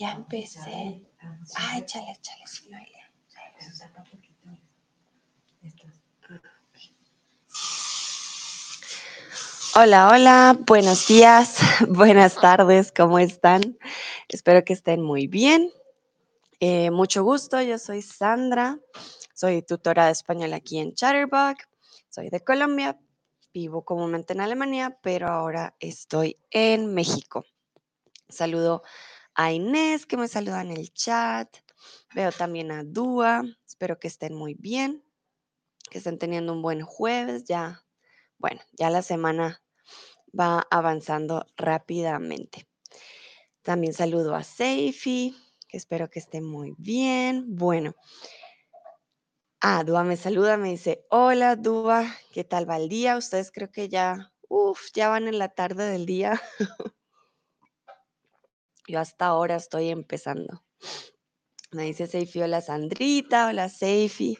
Ya empecé. Ah, échale, échale, Hola, hola, buenos días, buenas tardes, ¿cómo están? Espero que estén muy bien. Eh, mucho gusto, yo soy Sandra, soy tutora de español aquí en Chatterbug, soy de Colombia, vivo comúnmente en Alemania, pero ahora estoy en México. Saludo a Inés que me saluda en el chat. Veo también a Dúa. Espero que estén muy bien, que estén teniendo un buen jueves. Ya, bueno, ya la semana va avanzando rápidamente. También saludo a Seifi, que espero que esté muy bien. Bueno. Ah, Dúa me saluda, me dice, hola Dúa, ¿qué tal va el día? Ustedes creo que ya, uff, ya van en la tarde del día. Yo hasta ahora estoy empezando. Me dice Seifi, hola Sandrita, hola Seifi.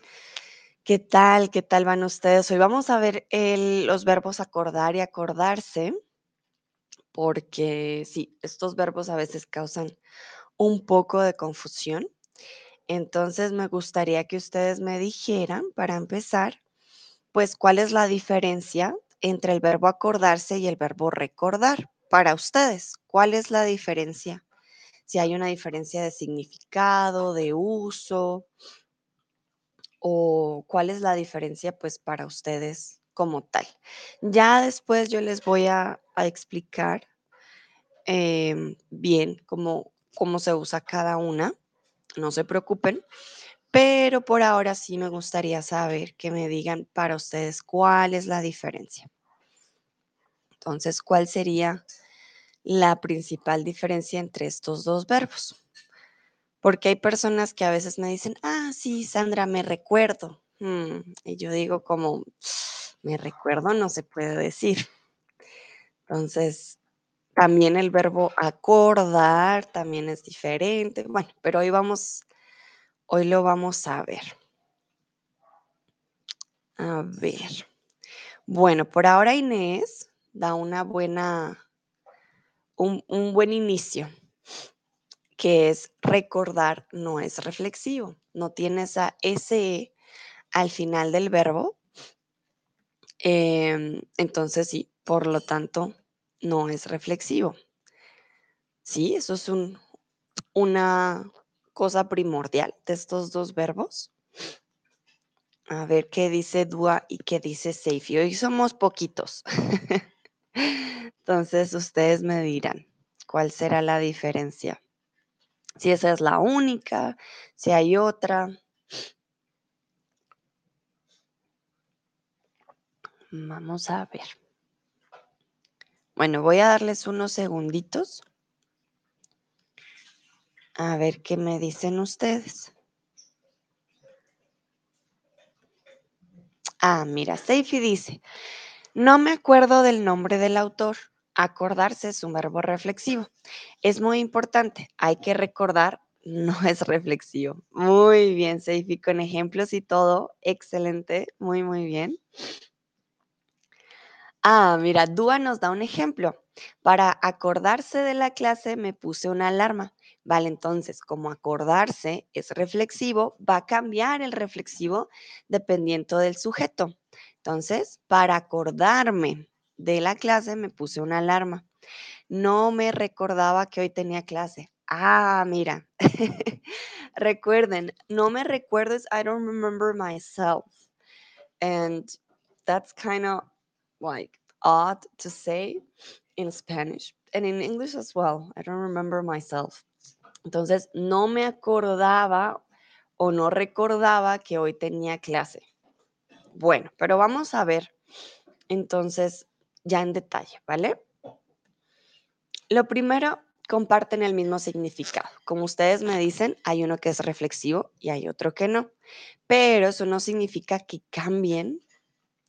¿Qué tal? ¿Qué tal van ustedes? Hoy vamos a ver los verbos acordar y acordarse, porque sí, estos verbos a veces causan un poco de confusión. Entonces me gustaría que ustedes me dijeran, para empezar, pues cuál es la diferencia entre el verbo acordarse y el verbo recordar para ustedes. ¿Cuál es la diferencia? Si hay una diferencia de significado, de uso, o cuál es la diferencia pues para ustedes como tal. Ya después yo les voy a, explicar em, bien cómo, cómo se usa cada una. No se preocupen. Pero por ahora sí me gustaría saber que me digan para ustedes cuál es la diferencia. Entonces, ¿cuál sería la principal diferencia entre estos dos verbos? Porque hay personas que a veces me dicen, ah, sí, Sandra, me recuerdo. Mm, y yo digo como, me recuerdo no se puede decir. Entonces, también el verbo acordar también es diferente. Bueno, pero hoy vamos, hoy lo vamos a ver. A ver. Bueno, por ahora Inés da una buena, un, buen inicio, que es recordar no es reflexivo, no tiene esa SE al final del verbo. Em, entonces sí, por lo tanto, no es reflexivo. Sí, eso es un, una cosa primordial de estos dos verbos. A ver qué dice Dua y qué dice Seifi. Hoy somos poquitos. Entonces ustedes me dirán cuál será la diferencia. Si esa es la única, si hay otra. Vamos a ver. Bueno, voy a darles unos segunditos. A ver qué me dicen ustedes. Ah, mira, Seifi dice, no me acuerdo del nombre del autor. Acordarse es un verbo reflexivo. Es muy importante. Hay que recordar, no es reflexivo. Muy bien, Seifi, con ejemplos y todo. Excelente. Muy, muy bien. Ah, mira, Dúa nos da un ejemplo. Para acordarse de la clase me puse una alarma. Vale, entonces, como acordarse es reflexivo, va a cambiar el reflexivo dependiendo del sujeto. Entonces, para acordarme de la clase me puse una alarma. No me recordaba que hoy tenía clase. Ah, mira. Recuerden, no me recuerdo I don't remember myself. And that's kind of like odd to say in Spanish and in English as well. I don't remember myself. Entonces, no me acordaba o no recordaba que hoy tenía clase. Bueno, pero vamos a ver entonces ya en detalle, ¿vale? Lo primero, comparten el mismo significado. Como ustedes me dicen, hay uno que es reflexivo y hay otro que no. Pero eso no significa que cambien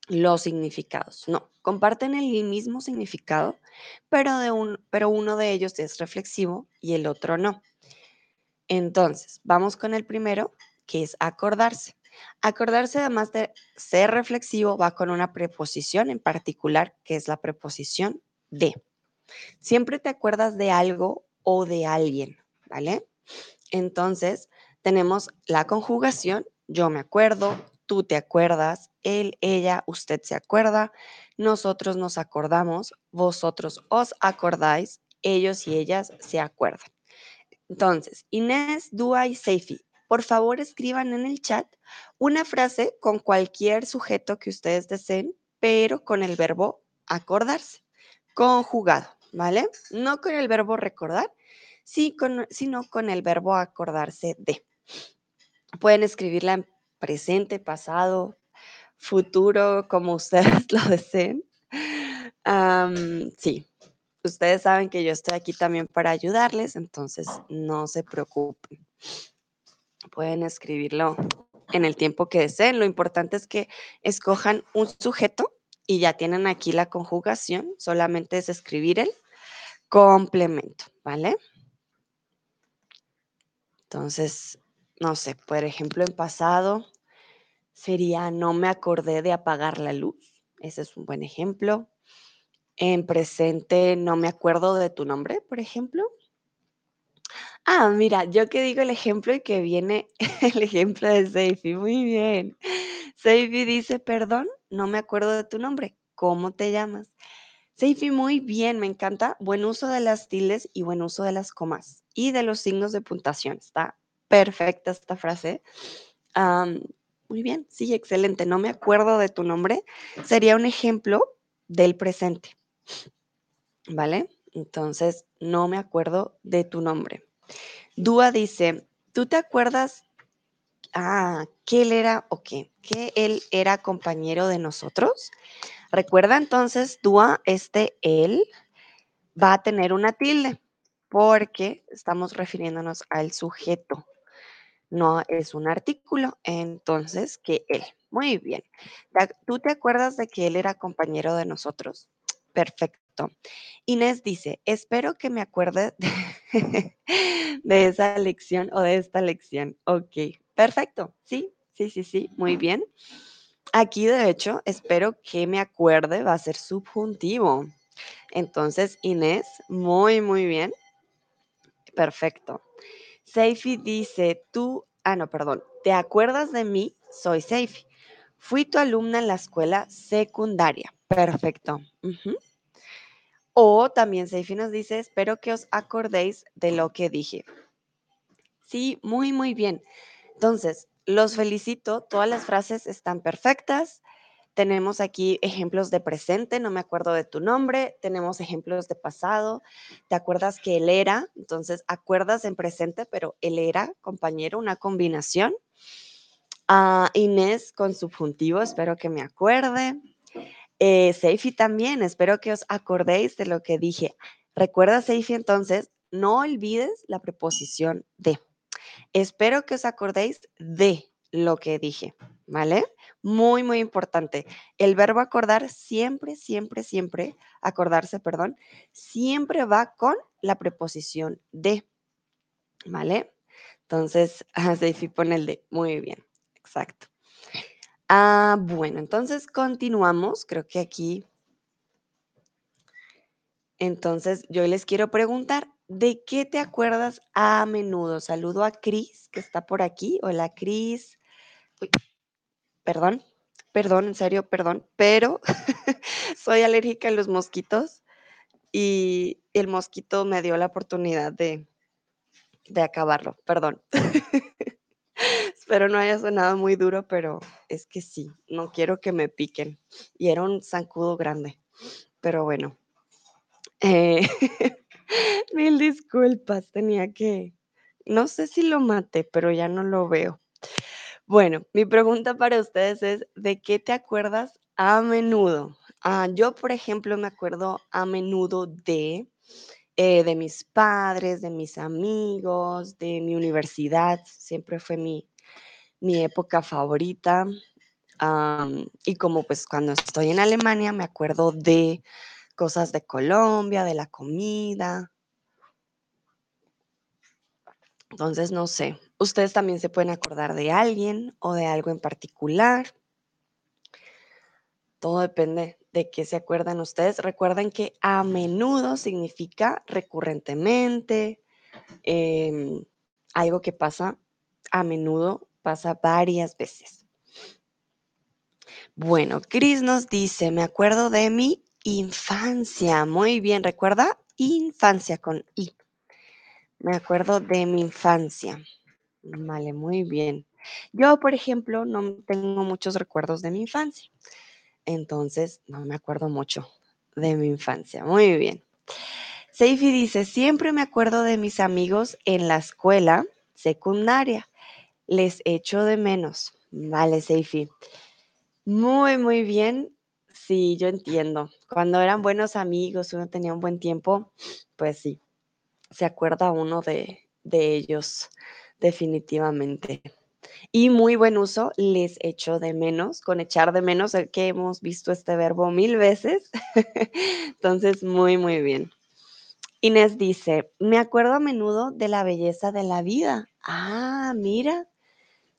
los significados. No, comparten el mismo significado, pero, de un, pero uno de ellos es reflexivo y el otro no. Entonces, vamos con el primero, que es acordarse. Acordarse, además de ser reflexivo, va con una preposición en particular, que es la preposición de. Siempre te acuerdas de algo o de alguien, ¿vale? Entonces, tenemos la conjugación, yo me acuerdo, tú te acuerdas, él, ella, usted se acuerda, nosotros nos acordamos, vosotros os acordáis, ellos y ellas se acuerdan. Entonces, Inés, Dua y Seifi, por favor escriban en el chat una frase con cualquier sujeto que ustedes deseen, pero con el verbo acordarse, conjugado, ¿vale? No con el verbo recordar, sino con el verbo acordarse de. Pueden escribirla en presente, pasado, futuro, como ustedes lo deseen. sí, ustedes saben que yo estoy aquí también para ayudarles, entonces no se preocupen. Pueden escribirlo en el tiempo que deseen. Lo importante es que escojan un sujeto y ya tienen aquí la conjugación. Solamente es escribir el complemento, ¿vale? Entonces, no sé, por ejemplo, en pasado sería no me acordé de apagar la luz. Ese es un buen ejemplo. En presente no me acuerdo de tu nombre, por ejemplo. Ah, mira, yo que digo el ejemplo y que viene el ejemplo de Seifi. Muy bien. Seifi dice, perdón, no me acuerdo de tu nombre. ¿Cómo te llamas? Seifi, muy bien, me encanta. Buen uso de las tildes y buen uso de las comas y de los signos de puntuación. Está perfecta esta frase. muy bien, sí, excelente. No me acuerdo de tu nombre. Sería un ejemplo del presente. ¿Vale? Entonces, no me acuerdo de tu nombre. Dúa dice, ¿tú te acuerdas? Ah, que él era, o qué, que él era compañero de nosotros. Recuerda entonces, Dúa, este él va a tener una tilde porque estamos refiriéndonos al sujeto. No es un artículo, entonces que él. Muy bien. ¿Tú te acuerdas de que él era compañero de nosotros? Perfecto. Inés dice, espero que me acuerde de, esa lección o de esta lección. Ok, perfecto. Sí, sí, sí, sí, muy bien. Aquí, de hecho, espero que me acuerde, va a ser subjuntivo. Entonces, Inés, muy, muy bien. Perfecto. Seifi dice, tú, ah, no, perdón, ¿te acuerdas de mí? Soy Seifi. Fui tu alumna en la escuela secundaria. Perfecto. O también Seifi nos dice, espero que os acordéis de lo que dije. Sí, muy, muy bien. Entonces, los felicito, todas las frases están perfectas. Tenemos aquí ejemplos de presente, no me acuerdo de tu nombre. Tenemos ejemplos de pasado. ¿Te acuerdas que él era? Entonces, acuerdas en presente, pero él era, compañero, una combinación. a Inés con subjuntivo, espero que me acuerde. Eh, Seifi también, espero que os acordéis de lo que dije. Recuerda, Seifi, entonces, no olvides la preposición de. Espero que os acordéis de lo que dije, ¿vale? Muy, muy importante. El verbo acordar siempre, siempre, siempre, acordarse, perdón, siempre va con la preposición de, ¿vale? Entonces, Seifi pone el de. Muy bien, exacto. Ah, bueno, entonces continuamos. Creo que aquí. Entonces, yo les quiero preguntar, ¿de qué te acuerdas a menudo? Saludo a Cris, que está por aquí. Hola, Cris. Perdón, perdón, en serio, perdón, pero soy alérgica a los mosquitos y el mosquito me dio la oportunidad de, de acabarlo. Perdón. Espero no haya sonado muy duro, pero es que sí, no quiero que me piquen. Y era un zancudo grande, pero bueno. Eh, mil disculpas, tenía que, no sé si lo maté, pero ya no lo veo. Bueno, mi pregunta para ustedes es, ¿de qué te acuerdas a menudo? Ah, yo, por ejemplo, me acuerdo a menudo de, eh, de mis padres, de mis amigos, de mi universidad. Siempre fue mi, mi época favorita. y como pues cuando estoy en Alemania me acuerdo de cosas de Colombia, de la comida. Entonces, no sé, ustedes también se pueden acordar de alguien o de algo en particular. Todo depende de qué se acuerdan ustedes. Recuerden que a menudo significa recurrentemente, em, algo que pasa a menudo, pasa varias veces. Bueno, Chris nos dice, me acuerdo de mi infancia. Muy bien, recuerda infancia con I. Me acuerdo de mi infancia. Vale, muy bien. Yo, por ejemplo, no tengo muchos recuerdos de mi infancia. Entonces, no me acuerdo mucho de mi infancia. Muy bien. Seifi dice, siempre me acuerdo de mis amigos en la escuela secundaria. Les echo de menos. Vale, Seifi. Muy, muy bien. Sí, yo entiendo. Cuando eran buenos amigos, uno tenía un buen tiempo, pues sí, se acuerda uno de, de ellos, definitivamente. Y muy buen uso, les echo de menos, con echar de menos, que hemos visto este verbo mil veces. Entonces, muy, muy bien. Inés dice, me acuerdo a menudo de la belleza de la vida. Ah, mira,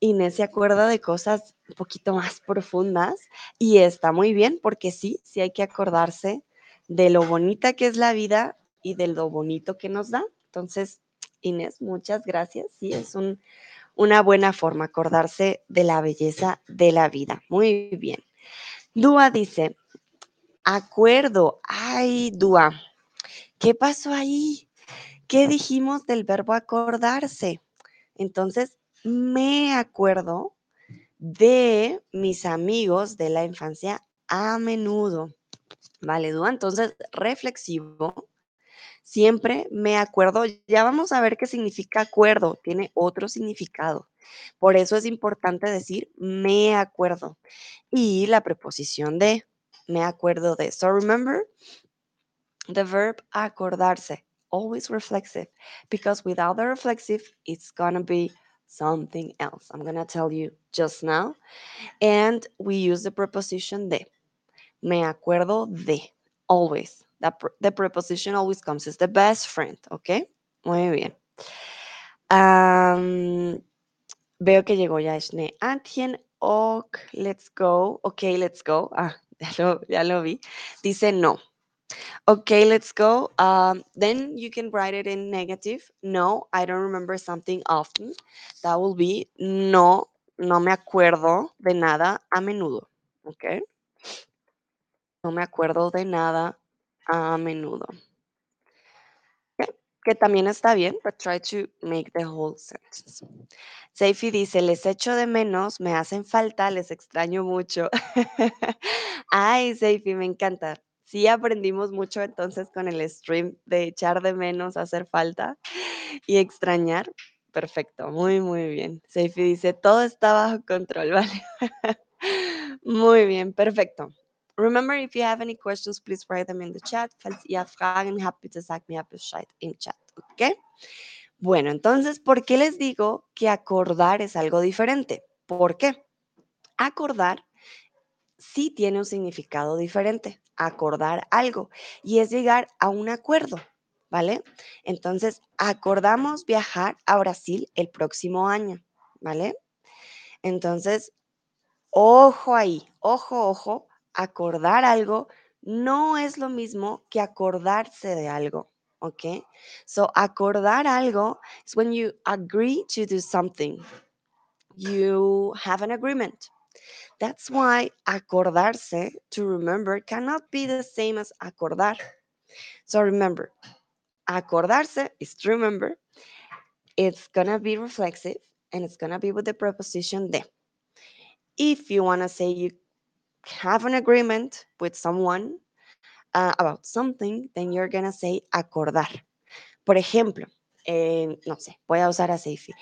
Inés se acuerda de cosas un poquito más profundas y está muy bien porque sí, sí hay que acordarse de lo bonita que es la vida y de lo bonito que nos da. Entonces, Inés, muchas gracias. Sí, es una buena forma acordarse de la belleza de la vida. Muy bien. Dúa dice, acuerdo. Ay, Dúa, ¿qué pasó ahí? ¿Qué dijimos del verbo acordarse? Entonces, me acuerdo de mis amigos de la infancia a menudo. Vale, Dúa, entonces reflexivo. Siempre me acuerdo, ya vamos a ver qué significa acuerdo, tiene otro significado. Por eso es importante decir me acuerdo. Y la preposición de, me acuerdo de. So remember the verb acordarse, always reflexive, because without the reflexive, it's gonna be something else. I'm going to tell you just now. And we use the preposition de. Me acuerdo de. Always. That the preposition always comes. It's the best friend. ¿Ok? Muy bien. Um, veo que llegó ya Shne Antien. Ok, let's go. Ok, let's go. Ah, ya lo vi. Dice no. Okay, let's go. Um, then you can write it in negative. No, I don't remember something often. That will be no, no me acuerdo de nada a menudo. Okay. No me acuerdo de nada a menudo. Okay. Que también está bien, but try to make the whole sentence. Seifi dice, les echo de menos, me hacen falta, les extraño mucho. Ay, Seifi, me encanta sí aprendimos mucho entonces con el stream de echar de menos, hacer falta y extrañar. Perfecto, muy, muy bien. Seifi dice, todo está bajo control, ¿vale? muy bien, perfecto. Remember, if you have any questions, please write them in the chat. Falls ihr Fragen habt, bitte mir Bescheid im Chat, ¿ok? Bueno, entonces, ¿por qué les digo que acordar es algo diferente? ¿Por qué? Acordar sí tiene un significado diferente, acordar algo, y es llegar a un acuerdo, ¿vale? Entonces, acordamos viajar a Brasil el próximo año, ¿vale? Entonces, ojo ahí, ojo, ojo, acordar algo no es lo mismo que acordarse de algo, ¿ok? So, acordar algo is when you agree to do something. You have an agreement. That's why acordarse, to remember, cannot be the same as acordar. So remember, acordarse is to remember. It's going to be reflexive and it's going to be with the preposition de. If you want to say you have an agreement with someone uh, about something, then you're going to say acordar. Por ejemplo, eh, no sé, voy a usar a Seifi.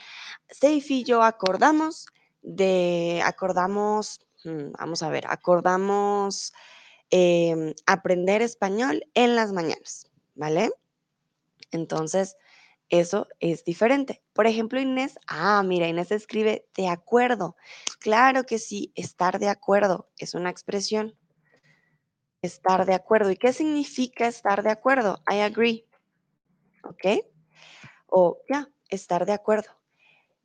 Seifi y yo acordamos de, acordamos Mm, vamos a ver, acordamos em, aprender español en las mañanas, ¿vale? Entonces, eso es diferente. Por ejemplo, Inés, ah, mira, Inés escribe de acuerdo. Claro que sí, estar de acuerdo es una expresión. Estar de acuerdo. ¿Y qué significa estar de acuerdo? I agree. ¿Ok? O ya, estar de acuerdo.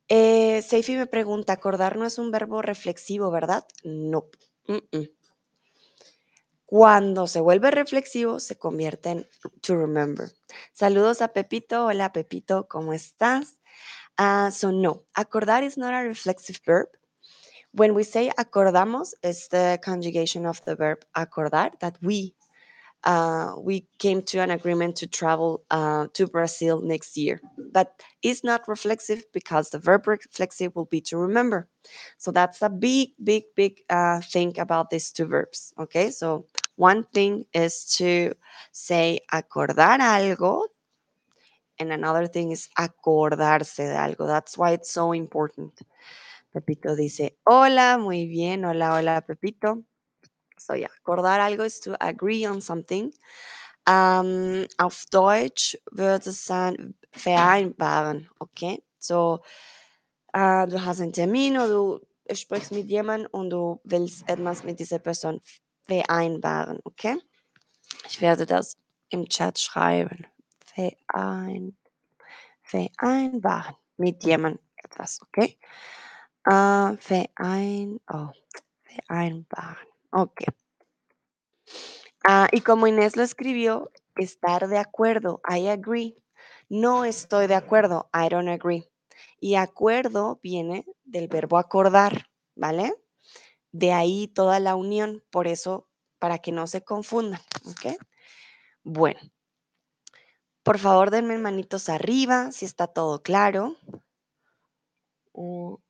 Eh, Seifi me pregunta, acordar no es un verbo reflexivo, ¿verdad? No. Cuando se vuelve reflexivo, se convierte en to remember. Saludos a Pepito. Hola, Pepito, ¿cómo estás? Uh, so, no, acordar is not a reflexive verb. When we say acordamos, it's the conjugation of the verb acordar that we uh, we came to an agreement to travel uh, to Brazil next year. But it's not reflexive because the verb reflexive will be to remember. So that's a big, big, big uh, thing about these two verbs. Okay, so one thing is to say acordar algo, and another thing is acordarse de algo. That's why it's so important. Pepito dice, hola, muy bien, hola, hola, Pepito. So yeah, acordar algo is to agree on something. Um, auf Deutsch würde es sein vereinbaren, okay? So, uh, du hast einen Termin oder du sprichst mit jemandem und du willst etwas mit dieser Person vereinbaren, okay? Ich werde das im Chat schreiben. Verein, vereinbaren mit jemandem etwas, okay? Uh, verein, oh, vereinbaren. Ok. Ah, y como Inés lo escribió, estar de acuerdo, I agree. No estoy de acuerdo, I don't agree. Y acuerdo viene del verbo acordar, ¿vale? De ahí toda la unión, por eso, para que no se confundan, ¿ok? Bueno, por favor denme manitos arriba si está todo claro. Ok,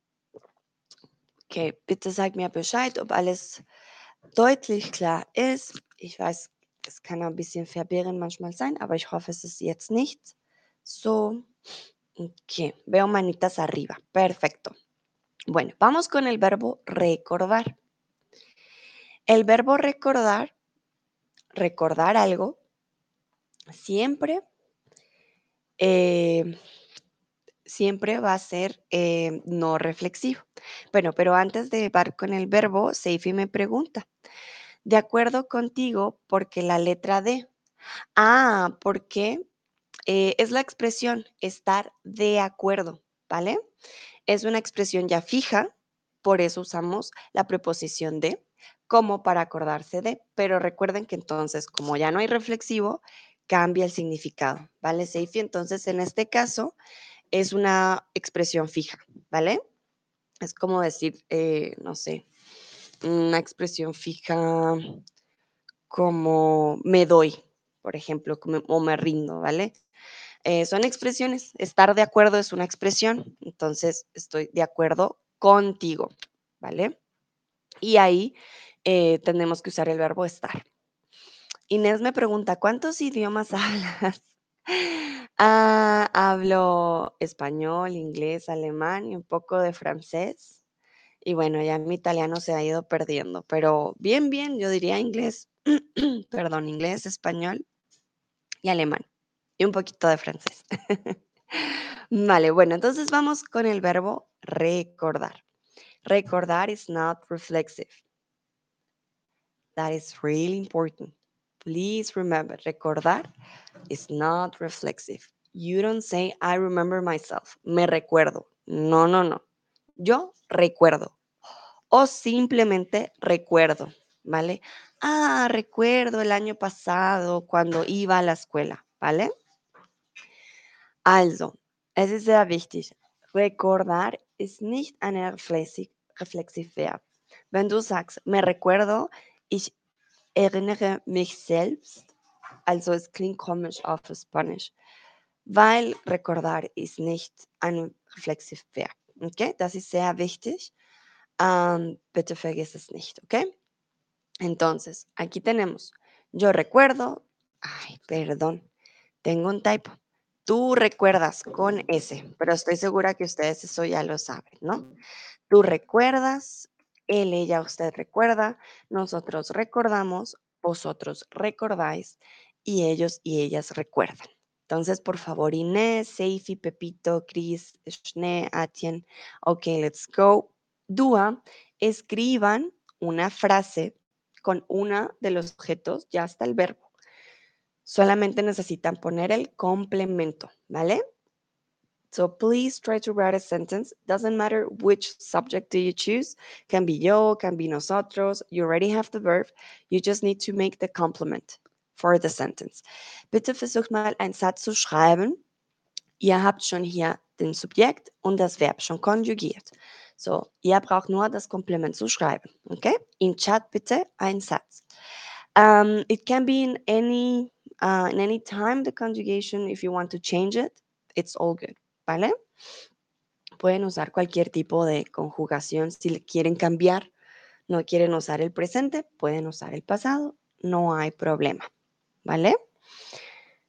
bitte sag mir Bescheid, ob alles deutlich klar ist. Ich weiß, es kann ein bisschen verwirrend manchmal sein, aber ich hoffe, es ist jetzt nicht so. Ok, veo manitas arriba. Perfecto. Bueno, vamos con el verbo recordar. El verbo recordar, recordar algo, siempre, eh, siempre va a ser eh, no reflexivo. Bueno, pero antes de par con el verbo, Seifi me pregunta, de acuerdo contigo, porque la letra D. Ah, porque eh, es la expresión estar de acuerdo, ¿vale? Es una expresión ya fija, por eso usamos la preposición de como para acordarse de, pero recuerden que entonces, como ya no hay reflexivo, cambia el significado, ¿vale? Seifi, entonces en este caso es una expresión fija, ¿vale? Es como decir, eh, no sé, una expresión fija como me doy, por ejemplo, o me rindo, ¿vale? Eh, son expresiones. Estar de acuerdo es una expresión, entonces estoy de acuerdo contigo, ¿vale? Y ahí eh, tenemos que usar el verbo estar. Inés me pregunta, ¿cuántos idiomas hablas? Ah, hablo español, inglés, alemán y un poco de francés. Y bueno, ya mi italiano se ha ido perdiendo, pero bien, bien, yo diría inglés, perdón, inglés, español y alemán y un poquito de francés. vale, bueno, entonces vamos con el verbo recordar. Recordar is not reflexive. That is really important. Please remember, recordar is not reflexive. You don't say, I remember myself. Me recuerdo. No, no, no. Yo recuerdo o simplemente recuerdo, ¿vale? Ah, recuerdo el año pasado cuando iba a la escuela, ¿vale? Also, es ist sehr. Recordar ist nicht eine reflexive, reflexive Verb. Wenn du sagst, me recuerdo, erinnere mich selbst, also es klingt komisch auf Spanisch, weil recordar ist nicht ein reflexive Verb. Okay, das ist sehr wichtig. Um, bitte vergiss es nicht, ¿ok? Entonces, aquí tenemos, yo recuerdo, ay, perdón, tengo un typo. Tú recuerdas con S, pero estoy segura que ustedes eso ya lo saben, ¿no? Tú recuerdas, él, ella, usted recuerda, nosotros recordamos, vosotros recordáis y ellos y ellas recuerdan. Entonces, por favor, Inés, Seifi, Pepito, Chris, Schnee, Atien. Ok, let's go. Dúa, escriban una frase con una de los objetos, ya está el verbo. Solamente necesitan poner el complemento, ¿vale? So please try to write a sentence. Doesn't matter which subject do you choose. Can be yo, can be nosotros. You already have the verb. You just need to make the complement for the sentence. Bitte versucht mal einen Satz zu schreiben. Ihr habt schon hier den Subjekt und das Verb schon konjugiert. So, ihr braucht nur das Komplement zu schreiben. Okay? In Chat bitte ein Satz. Um, it can be in any uh, in any time the conjugation if you want to change it. It's all good. ¿Vale? Pueden usar cualquier tipo de conjugación si quieren cambiar. No quieren usar el presente, pueden usar el pasado. No hay problema. ¿Vale?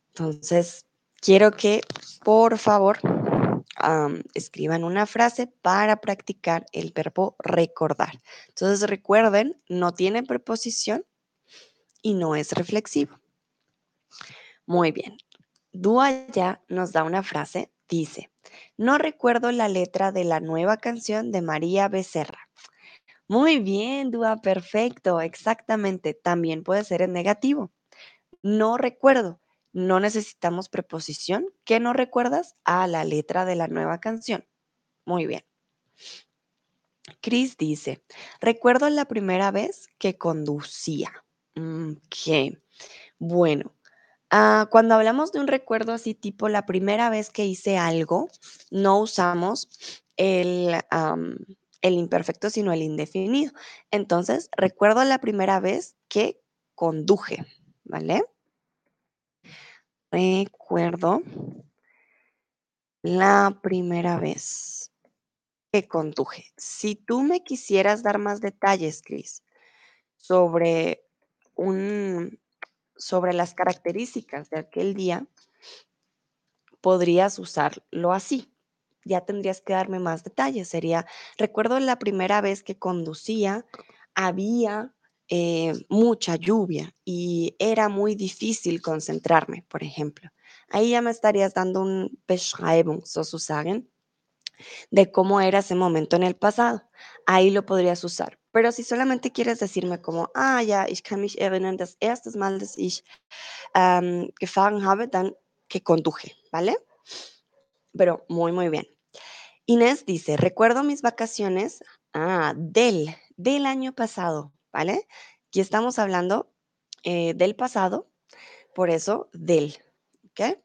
Entonces, quiero que por favor escriban una frase para practicar el verbo recordar. Entonces, recuerden, no tiene preposición y no es reflexivo. Muy bien. Dúa ya nos da una frase. Dice, no recuerdo la letra de la nueva canción de María Becerra. Muy bien, Dúa, perfecto, exactamente. También puede ser en negativo. No recuerdo. No necesitamos preposición. ¿Qué no recuerdas? A la letra de la nueva canción. Muy bien. Chris dice, recuerdo la primera vez que conducía. Mm, Ok. Bueno, ah, cuando hablamos de un recuerdo así tipo la primera vez que hice algo, no usamos el, el imperfecto, sino el indefinido. Entonces, recuerdo la primera vez que conduje, ¿vale? Recuerdo la primera vez que conduje. Si tú me quisieras dar más detalles, Chris, sobre un, sobre las características de aquel día, podrías usarlo así. Ya tendrías que darme más detalles. Sería, recuerdo la primera vez que conducía, había eh, mucha lluvia y era muy difícil concentrarme, por ejemplo. Ahí ya me estarías dando un Beschreibung, sozusagen, de cómo era ese momento en el pasado. Ahí lo podrías usar. Pero si solamente quieres decirme como, ah, ja, ich kann mich erinnern, das erste Mal, dass ich ähm, gefahren habe, dann que conduje, ¿vale? Pero muy, muy bien. Inés dice, recuerdo mis vacaciones, ah, del, del año pasado, ¿vale? Aquí estamos hablando eh, del pasado, por eso del, ¿ok?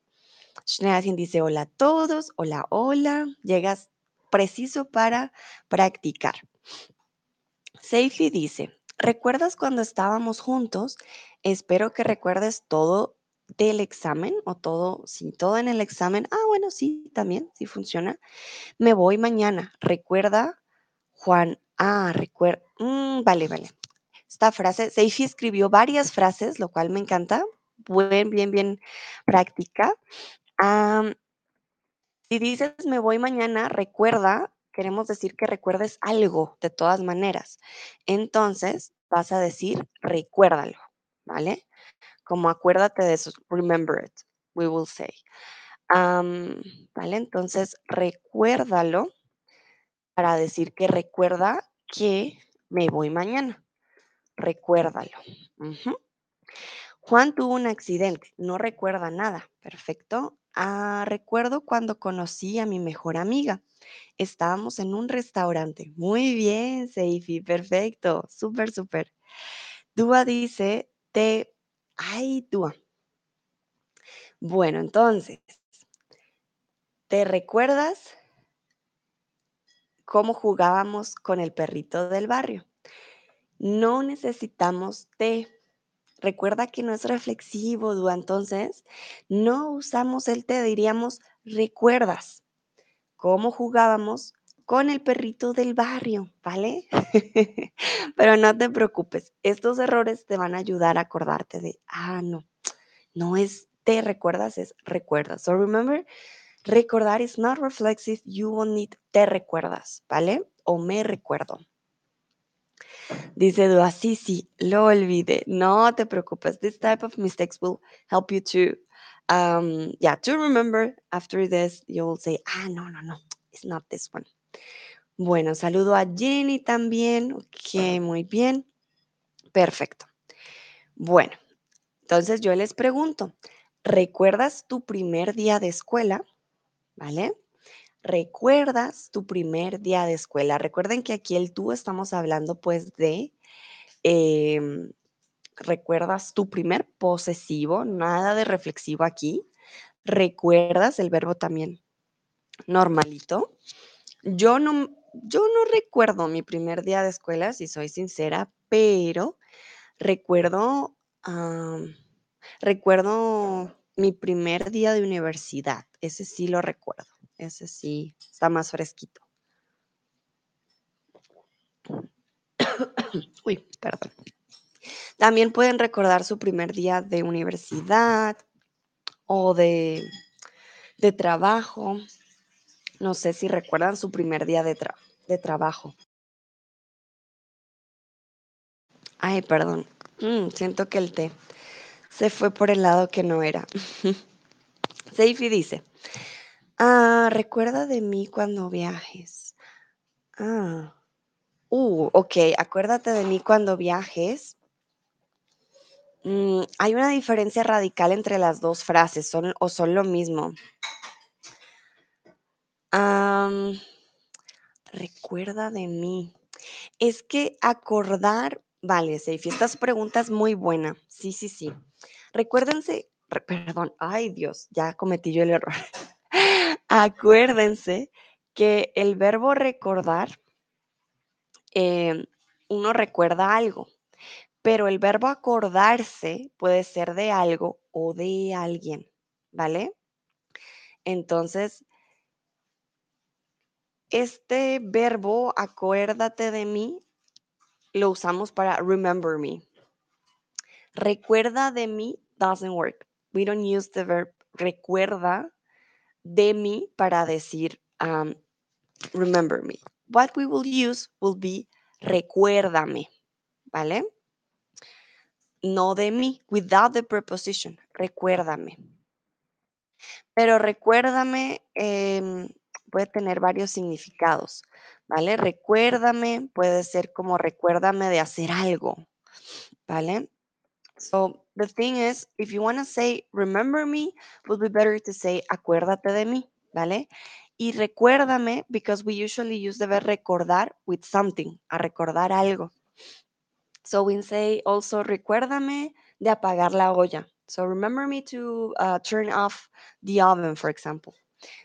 Schneerchen dice, hola a todos, hola, hola, llegas preciso para practicar. Seifi dice, ¿recuerdas cuando estábamos juntos? Espero que recuerdes todo del examen o todo, sí, todo en el examen. Ah, bueno, sí, también, sí funciona. Me voy mañana. Recuerda, Juan. Ah, recuerda. vale, vale. Esta frase, Seifi escribió varias frases, lo cual me encanta. Buen, bien, bien práctica. Si dices me voy mañana, recuerda, queremos decir que recuerdes algo de todas maneras. Entonces vas a decir recuérdalo, ¿vale? Como acuérdate de eso, remember it, we will say. Am, ¿Vale? Entonces recuérdalo para decir que recuerda que me voy mañana. Recuérdalo. Juan tuvo un accidente, no recuerda nada. Perfecto. Ah, recuerdo cuando conocí a mi mejor amiga. Estábamos en un restaurante. Muy bien, Seifi, perfecto. Súper, súper. Dúa dice, te... Ay, Dúa. Bueno, entonces, ¿te recuerdas cómo jugábamos con el perrito del barrio? No necesitamos te. Recuerda que no es reflexivo, Dúa. Entonces, no usamos el te, diríamos recuerdas cómo jugábamos con el perrito del barrio, ¿vale? Pero no te preocupes, estos errores te van a ayudar a acordarte de, ah, no, no es te recuerdas, es recuerdas. So remember, recordar is not reflexive, you won't need te recuerdas, ¿vale? O me recuerdo. Dice Dua, sí, sí, lo olvidé. No te preocupes. This type of mistakes will help you to, um, yeah, to remember after this, you will say, ah, no, no, no, it's not this one. Bueno, saludo a Jenny también. Ok, muy bien. Perfecto. Bueno, entonces yo les pregunto, ¿recuerdas tu primer día de escuela? ¿Vale? ¿Recuerdas tu primer día de escuela? Recuerden que aquí el tú estamos hablando pues de, em, ¿recuerdas tu primer posesivo? Nada de reflexivo aquí. ¿Recuerdas el verbo también normalito? Yo no, yo no recuerdo mi primer día de escuela, si soy sincera, pero recuerdo, recuerdo mi primer día de universidad. Ese sí lo recuerdo. Ese sí está más fresquito. Uy, perdón. También pueden recordar su primer día de universidad o de, de trabajo. No sé si recuerdan su primer día de, tra- de trabajo. Ay, perdón. Mm, siento que el té se fue por el lado que no era. Seifi dice, ah, recuerda de mí cuando viajes. Ah, uh, ok, acuérdate de mí cuando viajes. Mm, hay una diferencia radical entre las dos frases, son o son lo mismo. Recuerda de mí. Es que acordar, vale, Seifi, estas preguntas muy buena. Sí, sí, sí. Recuérdense, re- perdón, ay Dios, ya cometí yo el error. Acuérdense que el verbo recordar, eh, uno recuerda algo, pero el verbo acordarse puede ser de algo o de alguien, ¿vale? Entonces, este verbo, acuérdate de mí, lo usamos para remember me. Recuerda de mí doesn't work. We don't use the verb recuerda de mí para decir um, remember me. What we will use will be recuérdame, ¿vale? No de mí, without the preposition, recuérdame. Pero recuérdame em, puede tener varios significados, ¿vale? Recuérdame puede ser como recuérdame de hacer algo, ¿vale? So the thing is, if you want to say remember me, would be better to say acuérdate de mí, ¿vale? Y recuérdame, because we usually use the verb recordar with something, a recordar algo. So we say also recuérdame de apagar la olla. So remember me to uh, turn off the oven, for example.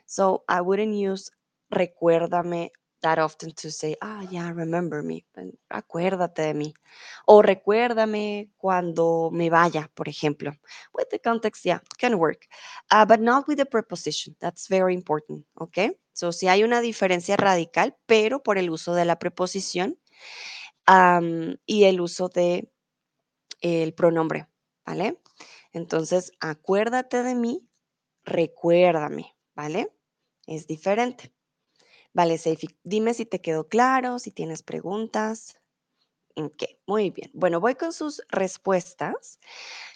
So I wouldn't use recuérdame that often to say, ah, yeah, remember me, acuérdate de mí. O recuérdame cuando me vaya, por ejemplo. With the context, yeah, can work. Uh, but not with the preposition. That's very important, okay? So si hay una diferencia radical, pero por el uso de la preposición y el uso de el pronombre, ¿vale? Entonces, acuérdate de mí, recuérdame, ¿vale? Es diferente. Vale, Seifi, dime si te quedó claro, si tienes preguntas. Ok, muy bien. Bueno, voy con sus respuestas.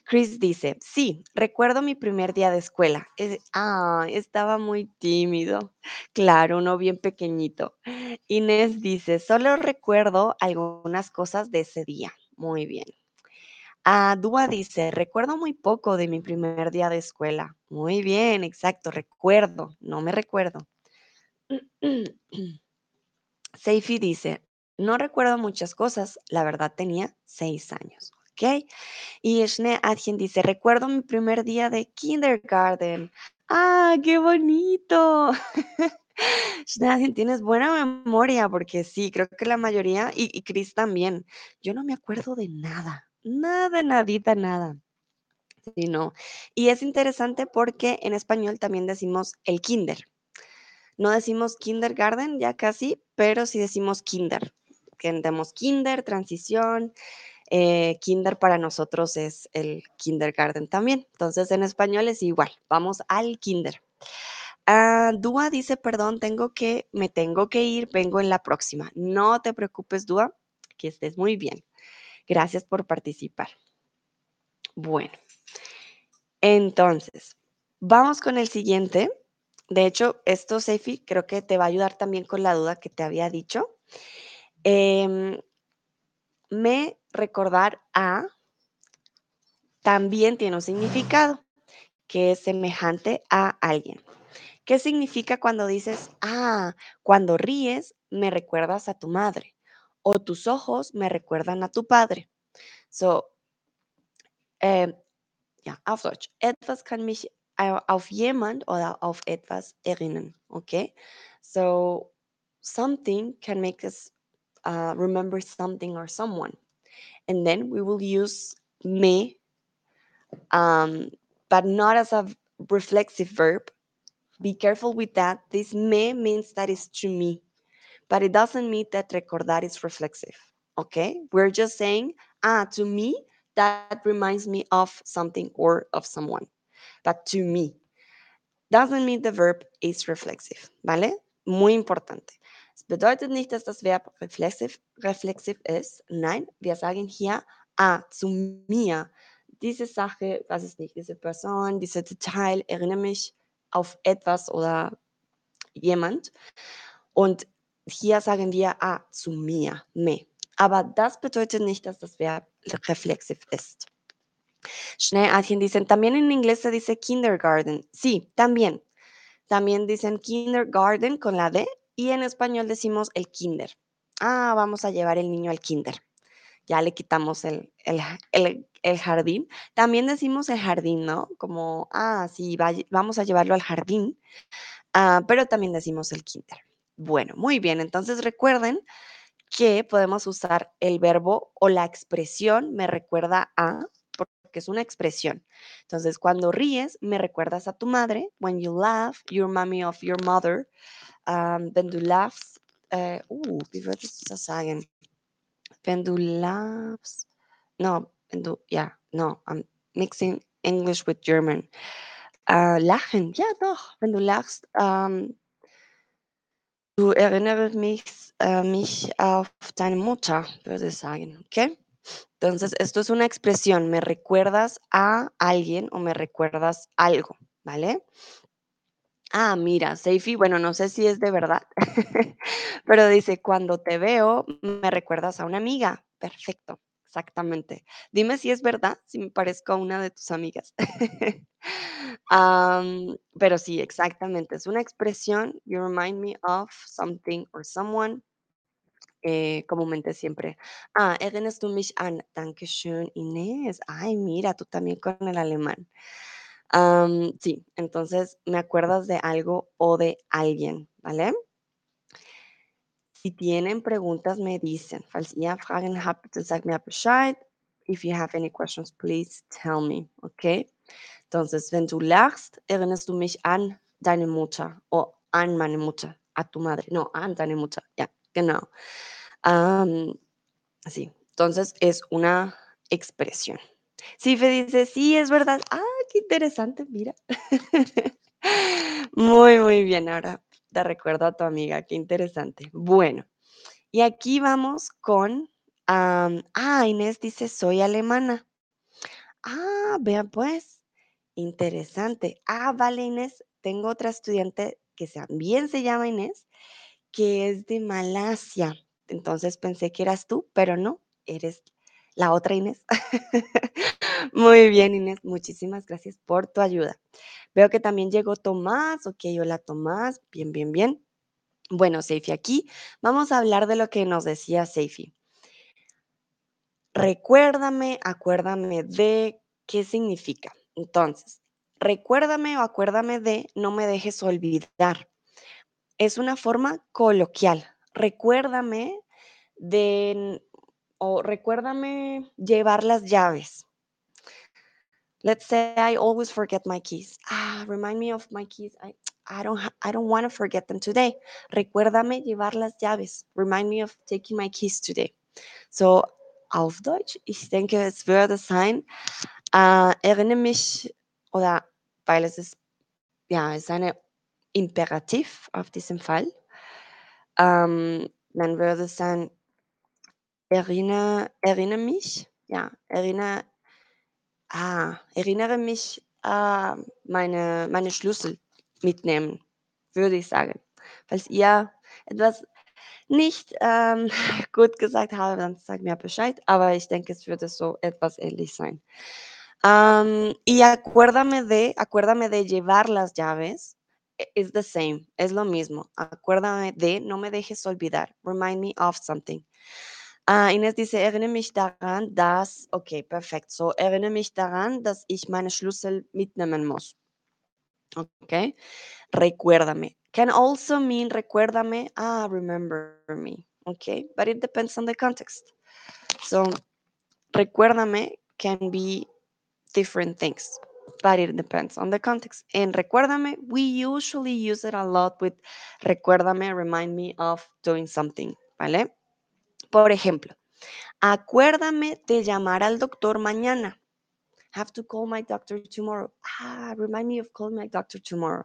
Chris dice, sí, recuerdo mi primer día de escuela. Eh, ah, estaba muy tímido. Claro, uno bien pequeñito. Inés dice, solo recuerdo algunas cosas de ese día. Muy bien. Ah, Dúa dice, recuerdo muy poco de mi primer día de escuela. Muy bien, exacto, recuerdo, no me recuerdo. Seifi dice, no recuerdo muchas cosas, la verdad tenía seis años, ¿ok? Y Shne Adjen dice, recuerdo mi primer día de kindergarten. ¡Ah, qué bonito! Shne tienes buena memoria, porque sí, creo que la mayoría, y, y Chris también, yo no me acuerdo de nada, nada, nadita, nada. Sí, no. Y es interesante porque en español también decimos el kinder. No decimos kindergarten ya casi, pero sí decimos kinder. Entendemos kinder, transición. eh, kinder para nosotros es el kindergarten también. Entonces en español es igual. Vamos al kinder. Ah, Dúa dice, perdón, tengo que, me tengo que ir, vengo en la próxima. No te preocupes, Dúa, que estés muy bien. Gracias por participar. Bueno, entonces, vamos con el siguiente. De hecho, esto, Seifi, creo que te va a ayudar también con la duda que te había dicho. Em, me recordar a también tiene un significado que es semejante a alguien. ¿Qué significa cuando dices, ah, cuando ríes me recuerdas a tu madre o tus ojos me recuerdan a tu padre? So, ja, auf Deutsch. Etwas kann mich auf jemand oder auf etwas erinnern. Okay? So, something can make us uh, remember something or someone. And then we will use me, um, but not as a reflexive verb. Be careful with that. This me means that is to me, but it doesn't mean that recordar is reflexive. Okay? We're just saying, ah, to me, that reminds me of something or of someone. But to me, doesn't mean the verb is reflexive, ¿vale? Muy importante. Es bedeutet nicht, dass das Verb reflexiv, reflexiv ist. Nein, wir sagen hier ah, zu mir. Diese Sache, was ist nicht, diese Person, dieser Detail erinnere mich auf etwas oder jemand. Und hier sagen wir ah, zu mir, me. Aber das bedeutet nicht, dass das Verb reflexiv ist. Schnell, alguien dicen, también en inglés se dice kindergarten. Sí, también. También dicen kindergarten con la D y en español decimos el kinder. Ah, vamos a llevar el niño al kinder. Ya le quitamos el, el, el- el jardín. También decimos el jardín, ¿no? Como, ah, sí, vamos a llevarlo al jardín. Ah, pero también decimos el kinder. Bueno, muy bien. Entonces recuerden que podemos usar el verbo o la expresión me recuerda a, porque es una expresión. Entonces, cuando ríes, me recuerdas a tu madre. When you laugh, your mommy of your mother. Um, wenn du laughst, äh, uh, wie würdest du das sagen? Wenn du laughst, no, wenn du, ja, no, I'm mixing English with German. Äh, lachen, ja doch, wenn du lachst, ähm, Du erinnerst mich, äh, mich auf deine Mutter, würde ich sagen, ¿ok? Entonces, esto es una expresión, me recuerdas a alguien o me recuerdas algo, ¿vale? Ah, mira, Seifi, bueno, no sé si es de verdad, pero dice, cuando te veo, me recuerdas a una amiga. Perfecto, exactamente. Dime si es verdad, si me parezco a una de tus amigas. Am, pero sí, exactamente, es una expresión, you remind me of something or someone, eh, comúnmente siempre. Ah, erinnerst du mich an? Dankeschön, Inés. Ay, mira, tú también con el alemán. Am, sí, entonces me acuerdas de algo o de alguien, ¿vale? Si tienen preguntas, me dicen. Falls ihr Fragen habt, bitte sagt mir Bescheid. If you have any questions, please tell me, okay? Entonces, wenn du lachst, erinnerst du mich an deine Mutter o an meine Mutter, a tu madre. No, an deine Mutter, ja, genau. Am, sí, entonces es una expresión. Sife dice, sí, es verdad. Ah, qué interesante, mira. Muy, muy bien. Ahora te recuerdo a tu amiga, qué interesante. Bueno, y aquí vamos con, ah, Inés dice, soy alemana. Ah, vean pues, interesante. Ah, vale, Inés, tengo otra estudiante que también se llama Inés, que es de Malasia. Entonces pensé que eras tú, pero no, eres la otra Inés. Muy bien, Inés, muchísimas gracias por tu ayuda. Veo que también llegó Tomás. Ok, hola Tomás. Bien, bien, bien. Bueno, Seifi, aquí vamos a hablar de lo que nos decía Seifi. Recuérdame, acuérdame de qué significa. Entonces, recuérdame o acuérdame de no me dejes olvidar. Es una forma coloquial. Recuérdame de o recuérdame llevar las llaves. Let's say I always forget my keys. Ah, remind me of my keys. I, I don't I don't want to forget them today. Recuérdame llevar las llaves. Remind me of taking my keys today. So auf Deutsch, ich denke, es würde sein, äh, erinnere mich oder weil es ist ja, es eine Imperativ auf diesem Fall. Ähm, dann würde es sein, erinnere, erinnere mich, ja, erinnere, ah, erinnere mich, äh, meine, meine Schlüssel mitnehmen, würde ich sagen. Falls ihr etwas nicht ähm, gut gesagt habe, dann sagt mir Bescheid, aber ich denke, es würde so etwas ähnlich sein. Am, y acuérdame de, acuérdame de llevar las llaves. Is the same, es lo mismo. Acuérdame de, no me dejes olvidar. Remind me of something. Ah, Ines dice, erinnere mich daran, dass, okay, perfekt. So, erinnere mich daran, dass ich meine Schlüssel mitnehmen muss. Okay. Recuérdame. Can also mean recuérdame, ah, remember me. Okay. But it depends on the context. So, recuérdame can be different things, but it depends on the context. And recuérdame, we usually use it a lot with recuérdame, remind me of doing something, ¿vale? Por ejemplo, acuérdame de llamar al doctor mañana. Have to call my doctor tomorrow. Ah, remind me of calling my doctor tomorrow.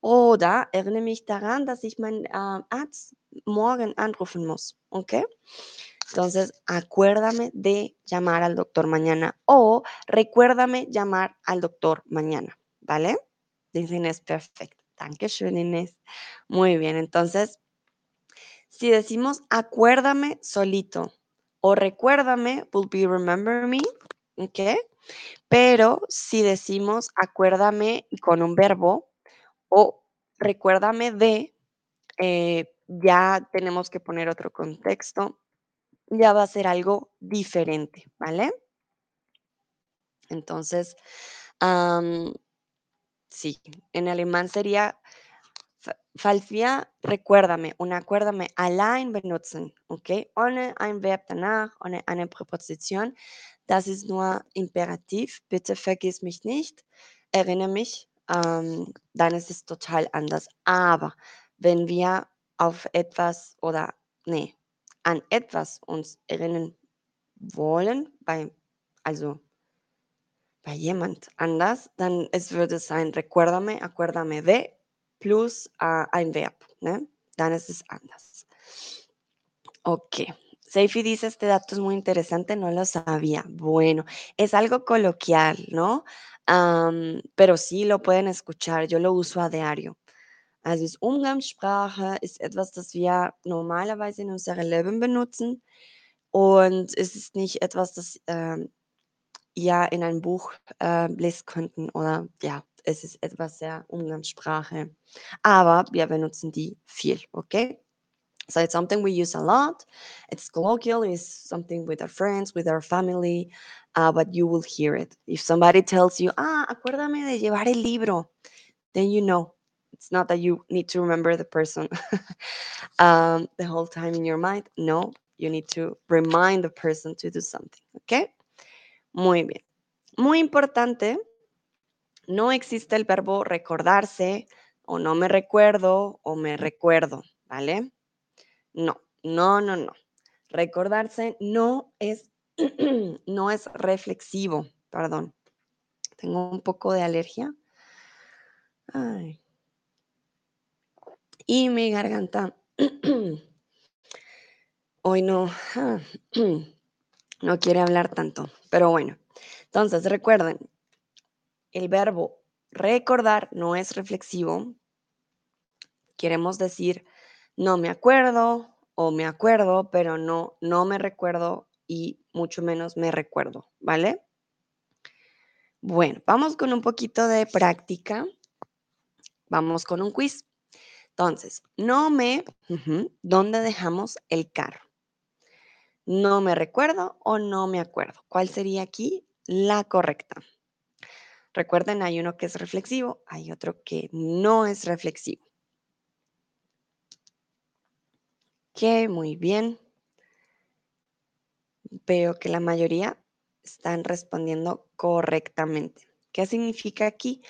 Oder erinnere mich daran, dass ich meinen äh, Arzt morgen anrufen muss. Okay? Entonces, acuérdame de llamar al doctor mañana o recuérdame llamar al doctor mañana, ¿vale? Dice Inés, perfecto. Dankeschön, Inés. Muy bien, entonces, si decimos acuérdame solito o recuérdame, will be remember me, ¿ok? Pero si decimos acuérdame con un verbo o recuérdame de, eh, ya tenemos que poner otro contexto ya va a ser algo diferente, ¿vale? Entonces, sí, en alemán sería, falls recuérdame, un acuérdame, allein benutzen, ¿ok? Ohne ein Verb danach, ohne eine Präposition. Das ist nur imperativ. Bitte vergiss mich nicht, erinnere mich, dann ist es total anders. Aber wenn wir auf etwas oder, nee, an etwas uns erinnern wollen, bei, also bei jemand anders, dann es würde sein, recuérdame, acuérdame de, plus uh, ein Verb, ¿no? Dann es es anders. Ok. Seifi dice, este dato es muy interesante, no lo sabía. Bueno, es algo coloquial, ¿no? Pero sí lo pueden escuchar, yo lo uso a diario. Also ist Umgangssprache ist etwas, das wir normalerweise in unserem Leben benutzen und es ist nicht etwas, das ähm, ja in einem Buch äh, lesen könnten oder ja, es ist etwas sehr Umgangssprache. Aber wir benutzen die viel, okay? So it's something we use a lot. It's colloquial, it's something with our friends, with our family, uh, but you will hear it. If somebody tells you, ah, acuérdame de llevar el libro, then you know it's not that you need to remember the person um, the whole time in your mind. No, you need to remind the person to do something. ¿Ok? Muy bien. Muy importante, no existe el verbo recordarse o no me recuerdo o me recuerdo, ¿vale? No, no, no, no. Recordarse no es, no es reflexivo, perdón. Tengo un poco de alergia. Ay y mi garganta hoy no, no quiere hablar tanto, pero bueno. Entonces, recuerden, el verbo recordar no es reflexivo. Queremos decir no me acuerdo o me acuerdo, pero no, no me recuerdo y mucho menos me recuerdo, ¿vale? Bueno, vamos con un poquito de práctica. Vamos con un quiz. Entonces, no me, ¿dónde dejamos el carro? No me recuerdo o no me acuerdo. ¿Cuál sería aquí la correcta? Recuerden, hay uno que es reflexivo, hay otro que no es reflexivo. Ok, muy bien. Veo que la mayoría están respondiendo correctamente. ¿Qué significa aquí?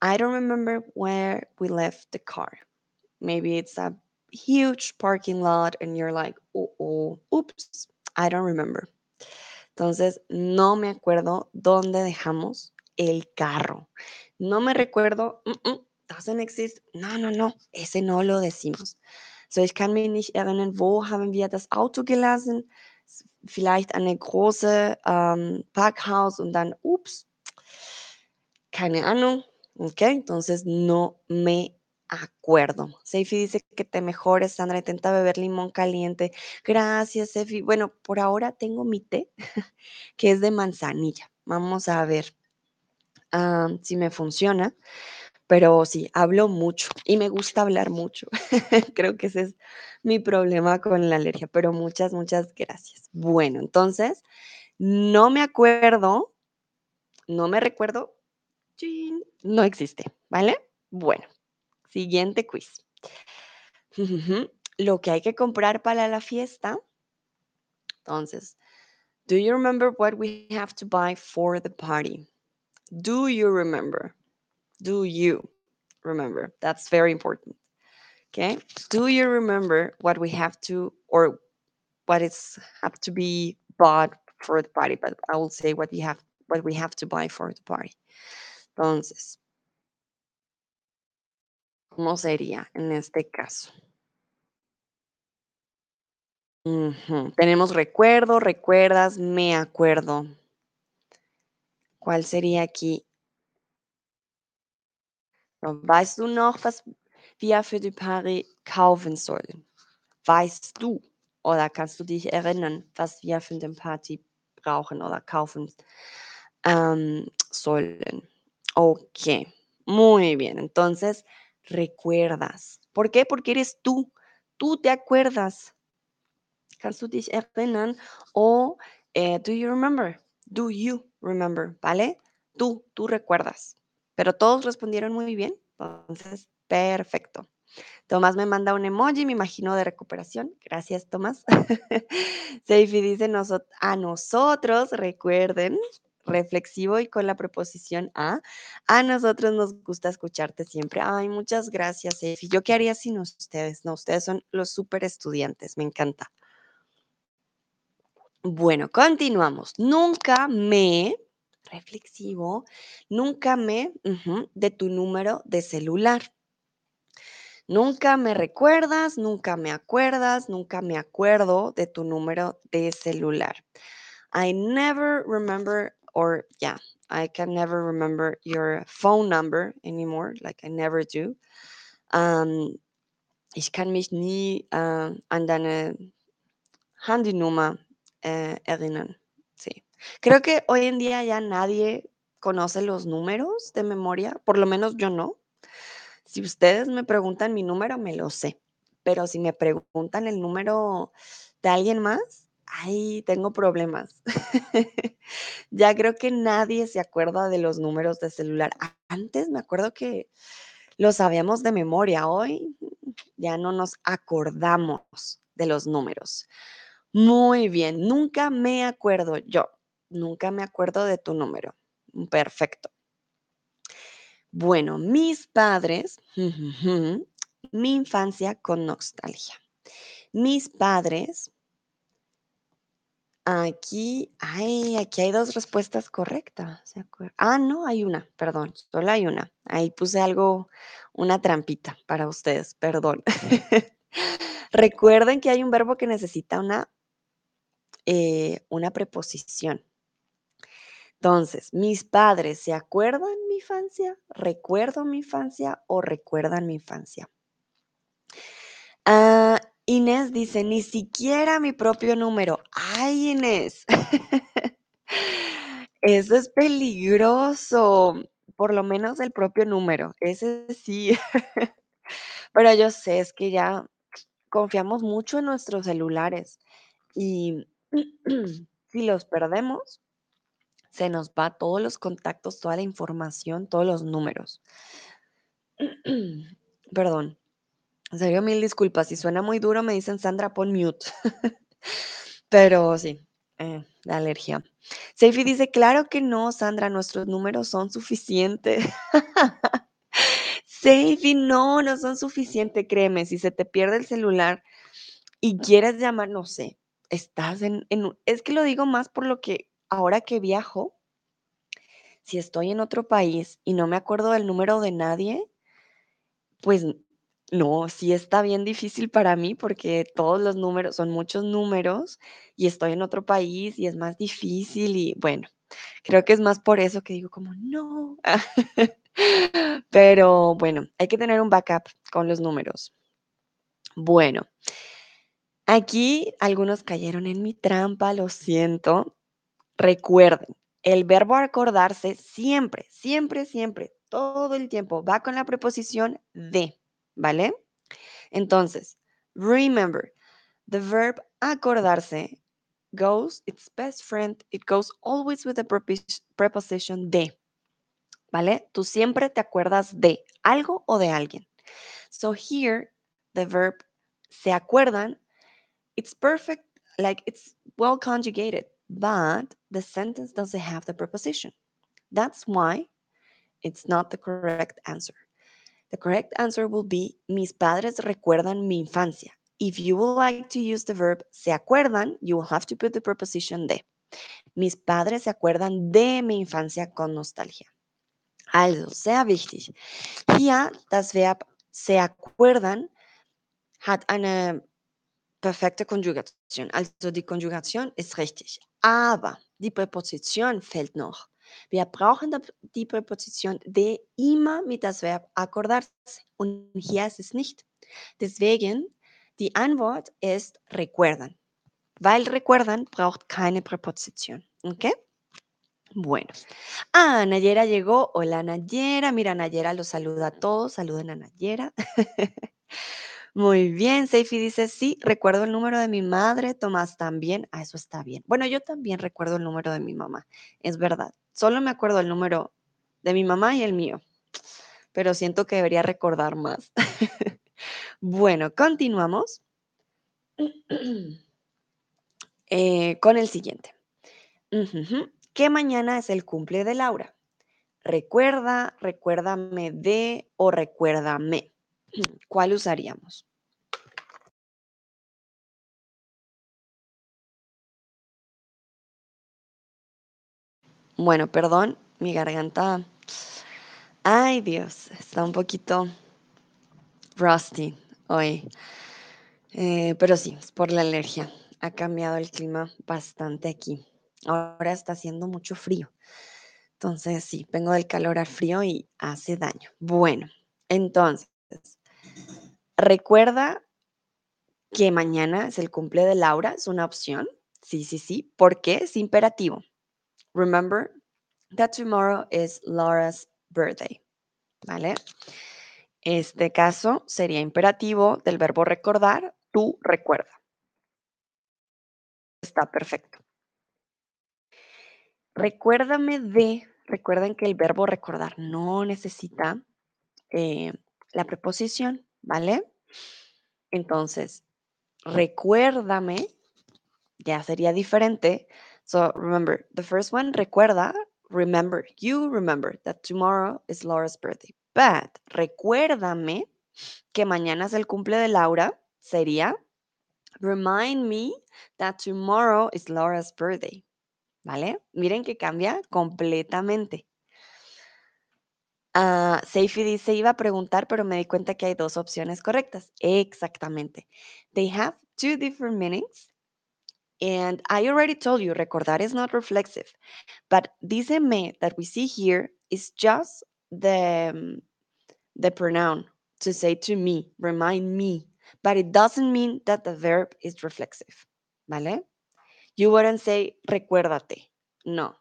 I don't remember where we left the car. Maybe it's a huge parking lot and you're like, oh, oh, oops, I don't remember. Entonces, no me acuerdo dónde dejamos el carro. No me recuerdo, mm, doesn't exist. No, no, no, ese no lo decimos. So, ich kann mich nicht erinnern, wo haben wir das Auto gelassen? Vielleicht eine große ähm, Parkhaus und dann, ups, keine Ahnung. Ok, entonces no me acuerdo. Seifi dice que te mejores, Sandra, intenta beber limón caliente. Gracias, Seifi. Bueno, por ahora tengo mi té, que es de manzanilla. Vamos a ver si me funciona. Pero sí, hablo mucho y me gusta hablar mucho. Creo que ese es mi problema con la alergia, pero muchas, muchas gracias. Bueno, entonces, no me acuerdo, no me recuerdo, no existe, ¿vale? Bueno, siguiente quiz. Lo que hay que comprar para la fiesta. Entonces, do you remember what we have to buy for the party? Do you remember? Do you remember? That's very important. Okay. Do you remember what we have to or what is have to be bought for the party? But I will say what we have what we have to buy for the party. Entonces, ¿cómo sería en este caso? Tenemos recuerdo, recuerdas, me acuerdo. ¿Cuál sería aquí? Weißt du noch, was wir für die Party kaufen sollen? Weißt du oder kannst du dich erinnern, was wir für den Party brauchen oder kaufen am, sollen? Ok, muy bien. Entonces, recuerdas. ¿Por qué? Porque eres tú. Tú te acuerdas. Kannst du dich? O eh, do you remember? Do you remember? ¿Vale? Tú, tú recuerdas. Pero todos respondieron muy bien. Entonces, perfecto. Tomás me manda un emoji, me imagino, de recuperación. Gracias, Tomás. Seifi dice "Noso- a nosotros, recuerden, reflexivo y con la preposición a. A nosotros nos gusta escucharte siempre. Ay, muchas gracias, Seifi. ¿Yo qué haría sin ustedes? No, ustedes son los súper estudiantes. Me encanta. Bueno, continuamos. Nunca me, reflexivo, nunca me, de tu número de celular. Nunca me recuerdas, nunca me acuerdas, nunca me acuerdo de tu número de celular. I never remember, or yeah, I can never remember your phone number anymore, like I never do. Ähm, ich kann mich nie äh, an deine Handynummer erinnern. Sí. Creo que hoy en día ya nadie conoce los números de memoria, por lo menos yo no. Si ustedes me preguntan mi número, me lo sé, pero si me preguntan el número de alguien más, ahí tengo problemas. Ya creo que nadie se acuerda de los números de celular. Antes me acuerdo que lo sabíamos de memoria, hoy ya no nos acordamos de los números. Muy bien, nunca me acuerdo yo, nunca me acuerdo de tu número. Perfecto. Bueno, mis padres, mi infancia con nostalgia. Mis padres, aquí, ay, aquí hay dos respuestas correctas. ¿se acuer- Ah, no, hay una, perdón, solo hay una. Ahí puse algo, una trampita para ustedes, perdón. Recuerden que hay un verbo que necesita una, eh, una preposición. Entonces, mis padres, ¿se acuerdan mi infancia? ¿Recuerdo mi infancia o recuerdan mi infancia? Ah, Inés dice, ni siquiera mi propio número. Ay, Inés. Eso es peligroso. Por lo menos el propio número. Ese sí. Pero yo sé, es que ya confiamos mucho en nuestros celulares y si los perdemos, se nos va todos los contactos, toda la información, todos los números. Perdón. En serio, mil disculpas. Si suena muy duro, me dicen Sandra, pon mute. Pero sí, eh, la alergia. Seifi dice, claro que no, Sandra, nuestros números son suficientes. Seifi, no, no son suficientes, créeme. Si se te pierde el celular y quieres llamar, no sé, estás en, en Es que lo digo más por lo que ahora que viajo, si estoy en otro país y no me acuerdo del número de nadie, Pues no, sí está bien difícil para mí porque todos los números son muchos números y estoy en otro país y es más difícil y bueno, creo que es más por eso que digo como no. Pero bueno, hay que tener un backup con los números. Bueno, aquí algunos cayeron en mi trampa, lo siento. Recuerden, el verbo acordarse siempre, siempre, siempre, todo el tiempo va con la preposición de, ¿vale? Entonces, remember, the verb acordarse goes, its best friend, it goes always with the preposition de, ¿vale? Tú siempre te acuerdas de algo o de alguien. So here, the verb se acuerdan, it's perfect, like it's well conjugated, but the sentence doesn't have the preposition. That's why it's not the correct answer. The correct answer will be, mis padres recuerdan mi infancia. If you would like to use the verb se acuerdan, you will have to put the preposition de. Mis padres se acuerdan de mi infancia con nostalgia. Also, sehr wichtig. Hier das Verb se acuerdan hat eine perfekte Konjugation. Also die Konjugation ist richtig. Aber die Präposition fehlt noch. Wir brauchen die Präposition de immer mit das Verb acordarse. Und hier ist es nicht. Deswegen, die Antwort ist recuerdan. Weil recuerdan braucht keine Präposition. ¿Ok? Bueno. Ah, Nayera llegó. Hola, Nayera. Mira, Nayera los saluda a todos. Saluden a Nayera. Muy bien, Seifi dice, sí, recuerdo el número de mi madre, Tomás también, ah, eso está bien. Bueno, yo también recuerdo el número de mi mamá, es verdad. Solo me acuerdo el número de mi mamá y el mío, pero siento que debería recordar más. bueno, continuamos eh, con el siguiente. ¿Qué mañana es el cumple de Laura? Recuerda, recuérdame de o recuérdame. ¿Cuál usaríamos? Bueno, perdón, mi garganta. Ay, Dios, está un poquito rusty hoy. Eh, pero sí, es por la alergia. Ha cambiado el clima bastante aquí. Ahora está haciendo mucho frío. Entonces, sí, vengo del calor al frío y hace daño. Bueno, entonces, Recuerda que mañana es el cumple de Laura, es una opción. Sí, sí, sí. ¿Por qué? Es imperativo. Remember that tomorrow is Laura's birthday. ¿Vale? Este caso sería imperativo del verbo recordar, tú recuerda. Está perfecto. Recuérdame de, recuerden que el verbo recordar no necesita eh, la preposición, ¿vale? Entonces, recuérdame, ya sería diferente. So remember, the first one, recuerda, remember, you remember that tomorrow is Laura's birthday. But recuérdame que mañana es el cumple de Laura, sería remind me that tomorrow is Laura's birthday. ¿Vale? Miren que cambia completamente. Uh, dice, iba a preguntar, pero me di cuenta que hay dos opciones correctas. Exactamente. They have two different meanings. And I already told you, recordar is not reflexive. But dice me that we see here is just the, um, the pronoun to say to me, remind me. But it doesn't mean that the verb is reflexive. ¿Vale? You wouldn't say recuérdate. No.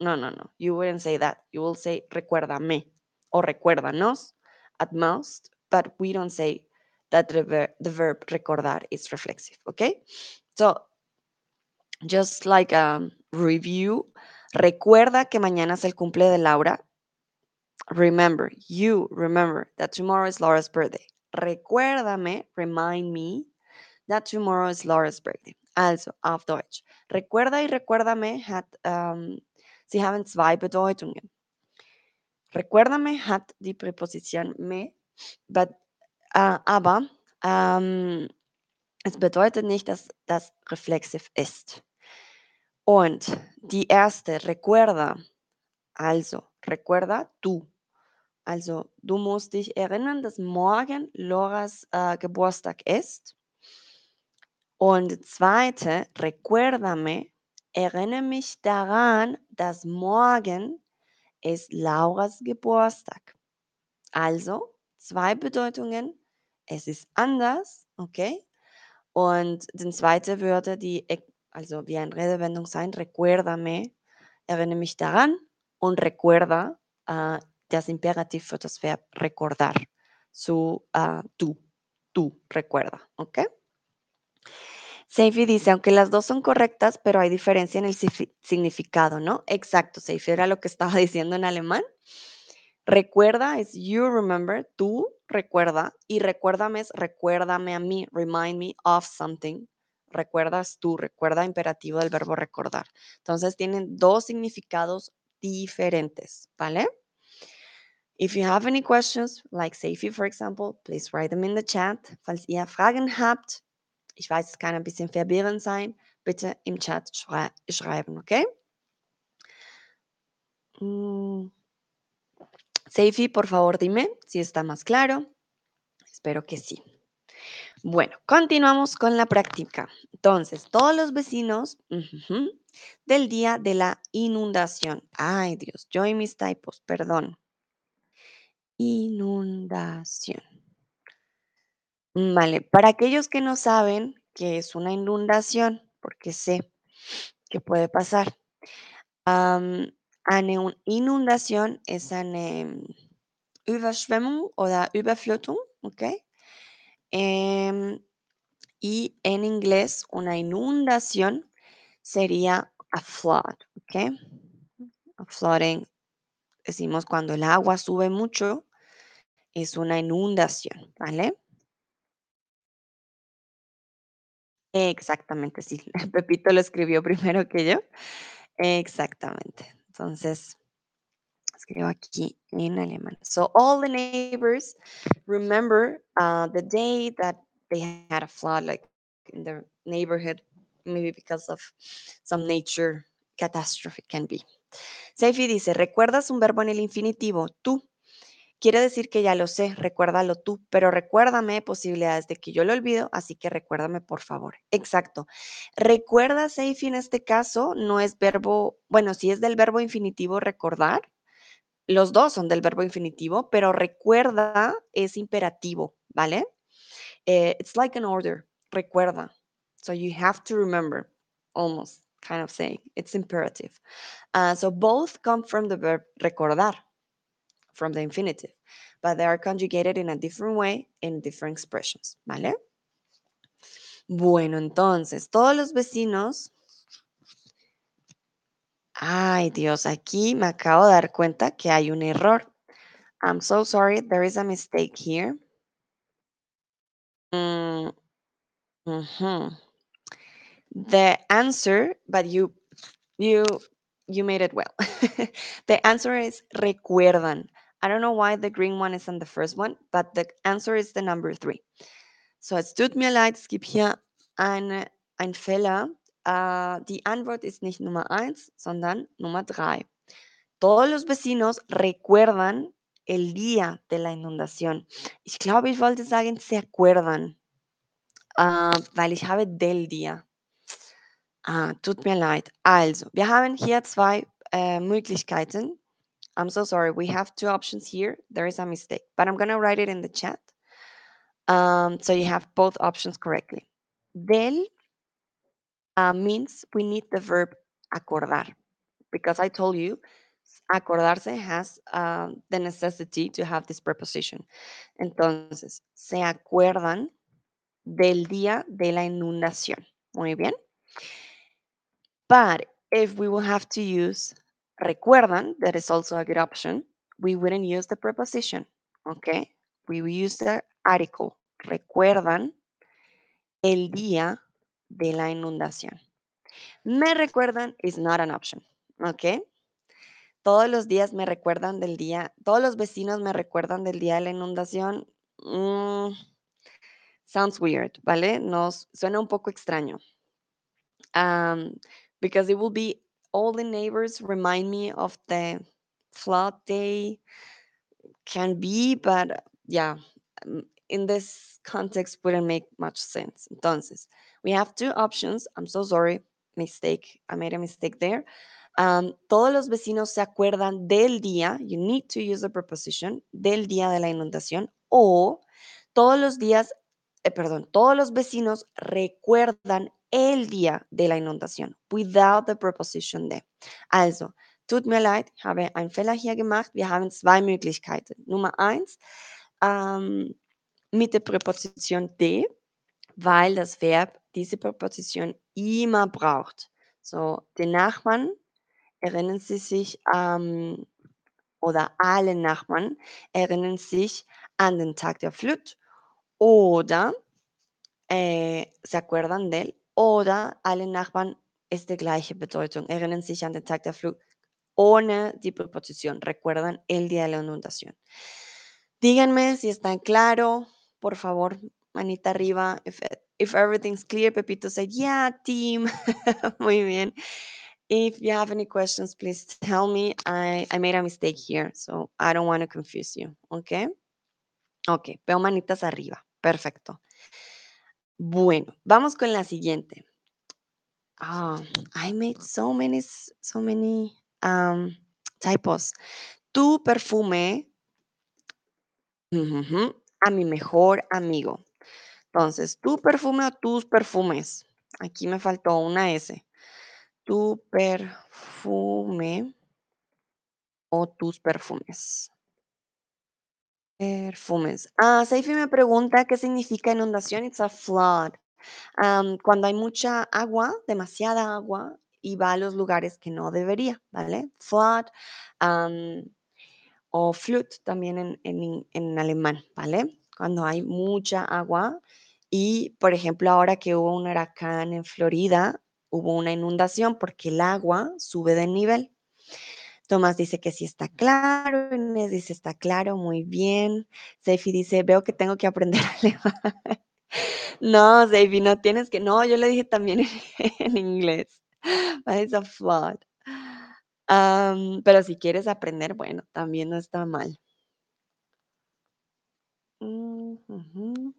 No, no, no. You wouldn't say that. You will say recuérdame or recuérdanos at most, but we don't say that the, ver the verb recordar is reflexive, okay? So, just like a review, recuerda que mañana es el cumple de Laura. Remember, you remember that tomorrow is Laura's birthday. Recuérdame, remind me that tomorrow is Laura's birthday. Also, auf Deutsch. Recuerda y recuérdame hat, um, sie haben zwei Bedeutungen. Recuérdame hat die Präposition me, but, uh, aber ähm, es bedeutet nicht, dass das reflexiv ist. Und die erste, recuerda, also, recuerda tú. Also, du musst dich erinnern, dass morgen Loras äh, Geburtstag ist. Und zweite, recuérdame, erinnere mich daran, dass morgen ist Lauras Geburtstag. Also zwei Bedeutungen. Es ist anders, okay? Und die zweite würde die, also wie eine Redewendung sein, recuérdame, erinnere mich daran und recuerda, uh, das Imperativ für recordar. Su, uh, tú, recuerda, ¿ok? Seifi dice, aunque las dos son correctas, pero hay diferencia en el significado, ¿no? Exacto, Seifi era lo que estaba diciendo en alemán. Recuerda es you remember, tú recuerda, y recuérdame es recuérdame a mí, remind me of something. Recuerdas tú, recuerda imperativo del verbo recordar. Entonces tienen dos significados diferentes, ¿vale? If you have any questions, like Seifi, for example, please write them in the chat. Falls ihr Fragen habt, ich weiß, es kann ein bisschen verwirrend sein, bitte im Chat schrei schreiben, okay? Mm. Seifi, por favor, dime si está más claro. Espero que sí. Bueno, continuamos con la práctica. Entonces, todos los vecinos del día de la inundación. Ay, Dios, yo y mis typos, perdón. Inundación. Vale, para aquellos que no saben qué es una inundación, porque sé que puede pasar. Eine Inundation ist eine Überschwemmung oder Überflutung, ¿ok? Em, y en inglés, una inundación sería a flood, ¿ok? A flooding, decimos cuando el agua sube mucho, es una inundación, ¿vale? Exactamente, sí. Pepito lo escribió primero que yo. Exactamente. Entonces, escribo aquí en alemán. So all the neighbors remember uh, the day that they had a flood, like in their neighborhood, maybe because of some nature catastrophe can be. Seifi dice, ¿recuerdas un verbo en el infinitivo? Tú. Quiere decir que ya lo sé, recuérdalo tú, pero recuérdame posibilidades de que yo lo olvido, así que recuérdame por favor. Exacto. Recuerda, Seifi, en este caso no es verbo, bueno, sí es del verbo infinitivo recordar, los dos son del verbo infinitivo, pero recuerda es imperativo, ¿vale? Eh, it's like an order, recuerda. So you have to remember, almost kind of saying. It's imperative. Uh, so both come from the verb recordar, from the infinitive, but they are conjugated in a different way in different expressions, ¿vale? Bueno, entonces, todos los vecinos Ay, Dios, aquí me acabo de dar cuenta que hay un error. I'm so sorry, there is a mistake here. Mm, The answer, but you, you, you made it well. the answer is recuerdan. I don't know why the green one is on the first one, but the answer is the number three. So es tut mir leid, es gibt hier eine, ein Fehler. Uh, die Antwort ist nicht Nummer eins, sondern Nummer drei. Todos los vecinos recuerdan el día de la inundación. Ich glaube, ich wollte sagen, se acuerdan, uh, weil ich habe del Día. Ah, tut mir leid. Also, wir haben hier zwei äh, Möglichkeiten. I'm so sorry. We have two options here. There is a mistake, but I'm going to write it in the chat. Um, so you have both options correctly. Del uh, means we need the verb acordar because I told you acordarse has um, the necessity to have this preposition. Entonces, se acuerdan del día de la inundación. Muy bien. But if we will have to use recuerdan, that is also a good option, we wouldn't use the preposition, okay? We will use the article. Recuerdan el día de la inundación. Me recuerdan is not an option, ¿ok? Todos los días me recuerdan del día, todos los vecinos me recuerdan del día de la inundación. Mm, sounds weird, ¿vale? Nos suena un poco extraño. Um, because it will be all the neighbors remind me of the flood day. Can be, but yeah, in this context wouldn't make much sense. Entonces, we have two options. I'm so sorry, mistake. I made a mistake there. Um, todos los vecinos se acuerdan del día, you need to use the preposition, del día de la inundación, o todos los días, eh, perdón, todos los vecinos recuerdan el día de la inundación, without the preposition de. Also, tut mir leid, habe einen Fehler hier gemacht. Wir haben zwei Möglichkeiten. Nummer eins, ähm, mit der Präposition de, weil das Verb diese Präposition immer braucht. So, den Nachbarn, erinnern Sie sich, ähm, oder alle Nachbarn erinnern sich an den Tag der Flut oder äh, se acuerdan de él oder alle Nachbarn es de gleiche Bedeutung, erinnern sich an den Tag der Flut ohne die Präposition, recuerdan el día de la inundación. Díganme si está claro, por favor, manita arriba. If, if everything's clear, Pepito said, yeah, team. Muy bien. If you have any questions, please tell me. I, I made a mistake here, so I don't want to confuse you. Okay? Ok, veo manitas arriba. Perfecto. Bueno, vamos con la siguiente. Ah, I made so many, so many um, typos. Tu perfume a mi mejor amigo. Entonces, tu perfume o tus perfumes. Aquí me faltó una S. Tu perfume o tus perfumes. Perfumes. Ah, Seifi me pregunta qué significa inundación. It's a flood. Cuando hay mucha agua, demasiada agua, y va a los lugares que no debería, ¿vale? Flood o Flut también en, en en alemán, ¿vale? Cuando hay mucha agua y, por ejemplo, ahora que hubo un huracán en Florida, hubo una inundación porque el agua sube de nivel. Tomás dice que sí está claro, Inés dice está claro, muy bien. Seifi dice, veo que tengo que aprender alemán. No, Seifi, no tienes que, no, yo le dije también en, en inglés. But It's a flood. Pero si quieres aprender, bueno, también no está mal. Mm.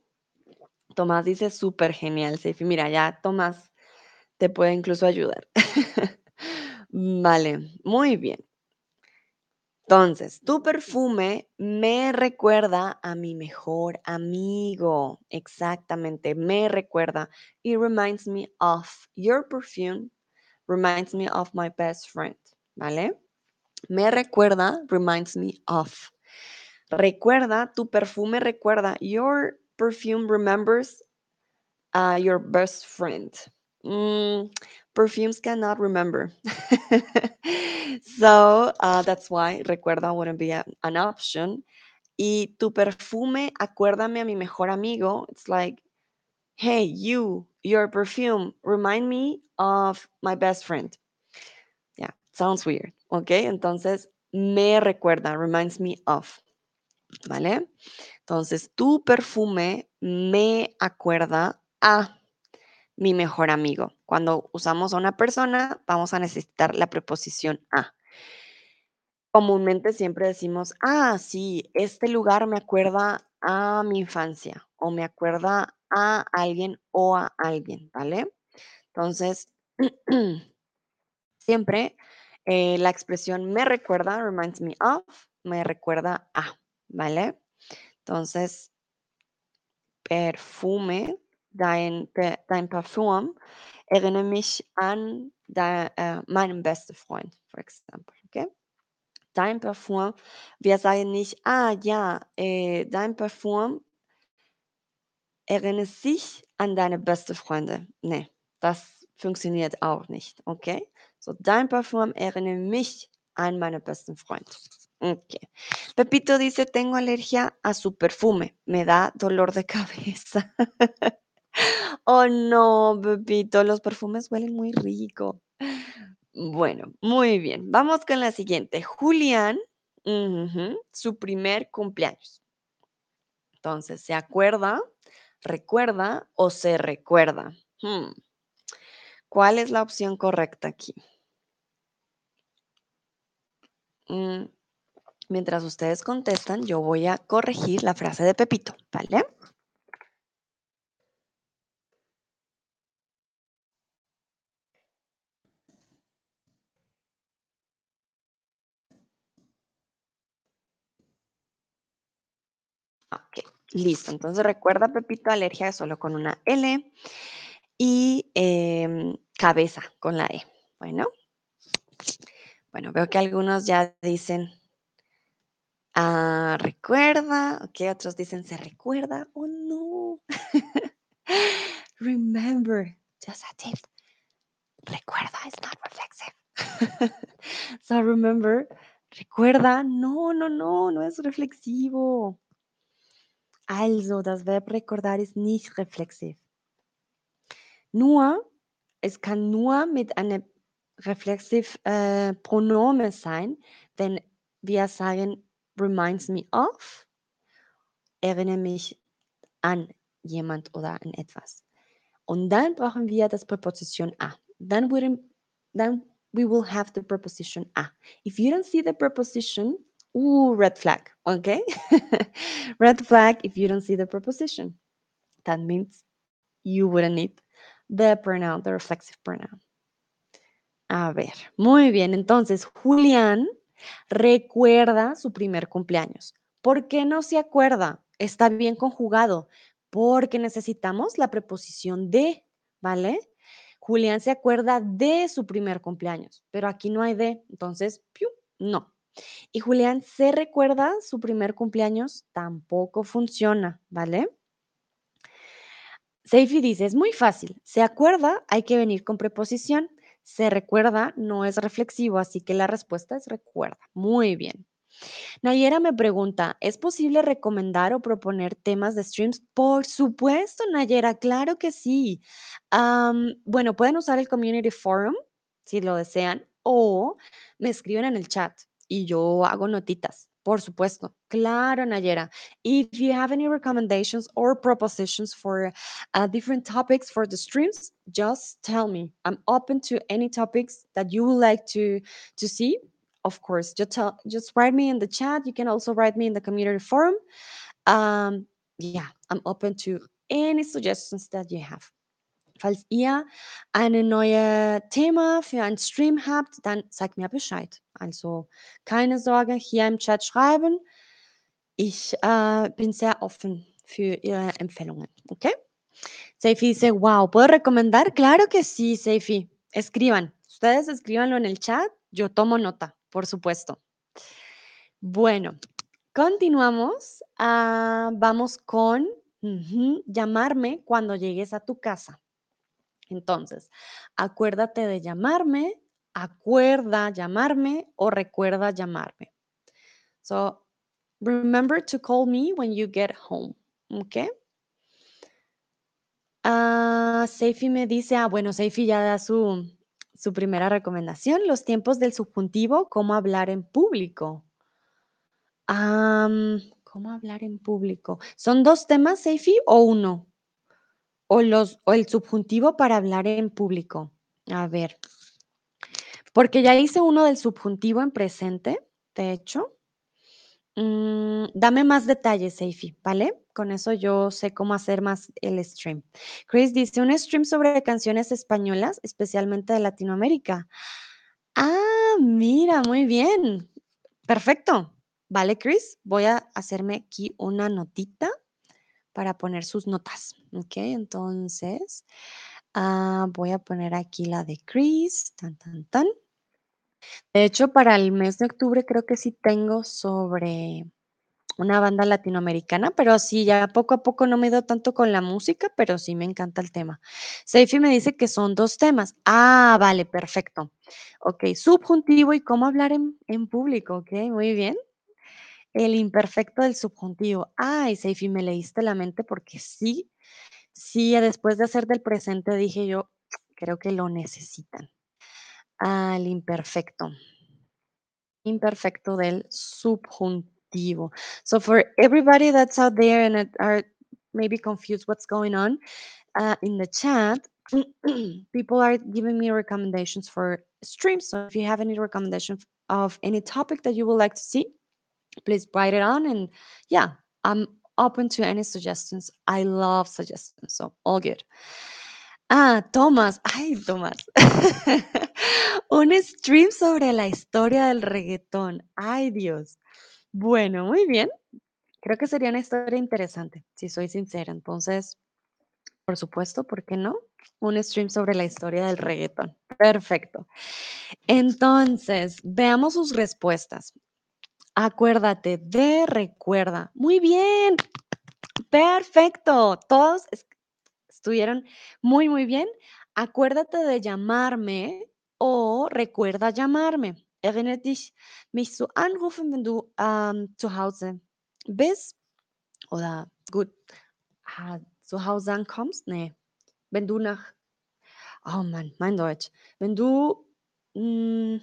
Tomás dice súper genial, Seifi. Mira, ya Tomás te puede incluso ayudar. Vale, muy bien. Entonces, tu perfume me recuerda a mi mejor amigo. Exactamente, me recuerda. It reminds me of your perfume, reminds me of my best friend. ¿Vale? Me recuerda, reminds me of. Recuerda, tu perfume recuerda. Your perfume remembers uh, your best friend. Mm, perfumes cannot remember. so uh, that's why recuerda wouldn't be an option. Y tu perfume, acuérdame a mi mejor amigo. It's like, hey, you, your perfume, remind me of my best friend. Sounds weird. Ok, entonces me recuerda, reminds me of. ¿Vale? Entonces, tu perfume me acuerda a mi mejor amigo. Cuando usamos a una persona, vamos a necesitar la preposición a. Comúnmente siempre decimos, ah, sí, este lugar me acuerda a mi infancia o me acuerda a alguien o a alguien, ¿vale? Entonces, siempre eh, la expresión me recuerda, reminds me of, me recuerda a, ¿vale? Entonces, perfume, dein, dein Parfum erinnere mich an de, äh, meinen besten Freund, for example, okay? Dein Parfum, wir sagen nicht, ah ja, äh, dein Parfum erinnert sich an deine beste Freunde. Nee, das funktioniert auch nicht, okay? So, dein Parfum erinnert mich an meinen besten Freund. Ok. Pepito dice, tengo alergia a su perfume, me da dolor de cabeza. Oh no, Pepito, los perfumes huelen muy rico. Bueno, muy bien. Vamos con la siguiente. Julián, su primer cumpleaños. Entonces, ¿se acuerda, recuerda o se recuerda? Hmm, ¿Cuál es la opción correcta aquí? Mm, Mientras ustedes contestan, yo voy a corregir la frase de Pepito, ¿vale? Ok, listo. Entonces recuerda, Pepito, alergia es solo con una L y em, cabeza con la E. Bueno, Bueno, veo que algunos ya dicen, ah, recuerda, ok, otros dicen, se recuerda, oh no. Remember, just a tip. Recuerda is not reflexive. so remember, recuerda, no, no, no, no es reflexivo. Also, das Verb recordar ist nicht reflexiv. Nur, es kann nur mit einem reflexiv äh, Pronomen sein, wenn wir sagen reminds me of, erinnere mich an jemand oder an etwas. Und dann brauchen wir das Präposition a. Then we, then we will have the preposition a. If you don't see the preposition, ooh, red flag, okay? red flag if you don't see the preposition. That means you wouldn't need the pronoun, the reflexive pronoun. A ver, muy bien. Entonces, Julián recuerda su primer cumpleaños. ¿Por qué no se acuerda? Está bien conjugado. Porque necesitamos la preposición de, ¿vale? Julián se acuerda de su primer cumpleaños, pero aquí no hay de, entonces, no. Y Julián se recuerda su primer cumpleaños, tampoco funciona, ¿vale? Seifi dice, es muy fácil. Se acuerda, hay que venir con preposición. Se recuerda, no es reflexivo, así que la respuesta es recuerda. Muy bien. Nayera me pregunta, ¿es posible recomendar o proponer temas de streams? Por supuesto, Nayera, claro que sí. bueno, pueden usar el Community Forum si lo desean o me escriben en el chat y yo hago notitas. Por supuesto. Claro, Nayera. If you have any recommendations or propositions for uh, different topics for the streams, just tell me. I'm open to any topics that you would like to to see. Of course, just tell, just write me in the chat. You can also write me in the community forum. Um, yeah, I'm open to any suggestions that you have. Falls ihr ein neues Thema für ein Stream habt, dann sagt mir Bescheid. Also keine Sorge, hier im Chat schreiben. Ich äh, bin sehr offen für Ihre Empfehlungen, ¿ok? Seifi dice, wow, ¿puedo recomendar? Claro que sí, Seifi. Escriban. Ustedes escríbanlo en el chat. Yo tomo nota, por supuesto. Bueno, continuamos. Ah, vamos con llamarme cuando llegues a tu casa. Entonces, acuérdate de llamarme, acuerda llamarme o recuerda llamarme. So, remember to call me when you get home. ¿Ok? Ah, Seifi me dice, ah, bueno, Seifi ya da su, su primera recomendación, los tiempos del subjuntivo, cómo hablar en público. ¿Cómo hablar en público? ¿Son dos temas, Seifi, o uno? O, los, o el subjuntivo para hablar en público. A ver. Porque ya hice uno del subjuntivo en presente, de hecho. Mm, dame más detalles, Seifi, ¿vale? Con eso yo sé cómo hacer más el stream. Chris dice, un stream sobre canciones españolas, especialmente de Latinoamérica. Ah, mira, muy bien. Perfecto. Vale, Chris, voy a hacerme aquí una notita para poner sus notas. Ok, entonces ah, voy a poner aquí la de Chris. Tan, tan, tan. De hecho, para el mes de octubre creo que sí tengo sobre una banda latinoamericana, pero sí, ya poco a poco no me ido tanto con la música, pero sí me encanta el tema. Seifi me dice que son dos temas. Ah, vale, perfecto. Ok, subjuntivo y cómo hablar en, en público. Ok, muy bien. El imperfecto del subjuntivo. Ay, Seifi, me leíste la mente porque sí, sí, después de hacer del presente dije yo, creo que lo necesitan. Ah, el imperfecto. Imperfecto del subjuntivo. So for everybody that's out there and are maybe confused what's going on, uh, in the chat, people are giving me recommendations for streams. So if you have any recommendations of any topic that you would like to see, please write it on and yeah i'm open to any suggestions i love suggestions so all good ah thomas ay thomas un stream sobre la historia del reggaetón ay dios bueno muy bien creo que sería una historia interesante si soy sincera entonces Por supuesto, ¿por qué no? Un stream sobre la historia del reggaetón. Perfecto. Entonces, veamos sus respuestas. Acuérdate de recuerda. Muy bien. Perfecto. Todos estuvieron muy, muy bien. Acuérdate de llamarme o recuerda llamarme. Erinnere dich, mich zu anrufen, wenn du zu Hause bist. Oder gut, ah, zu Hause ankommst? Nee. Wenn du nach, oh Mann, mein Deutsch. Wenn du, mm,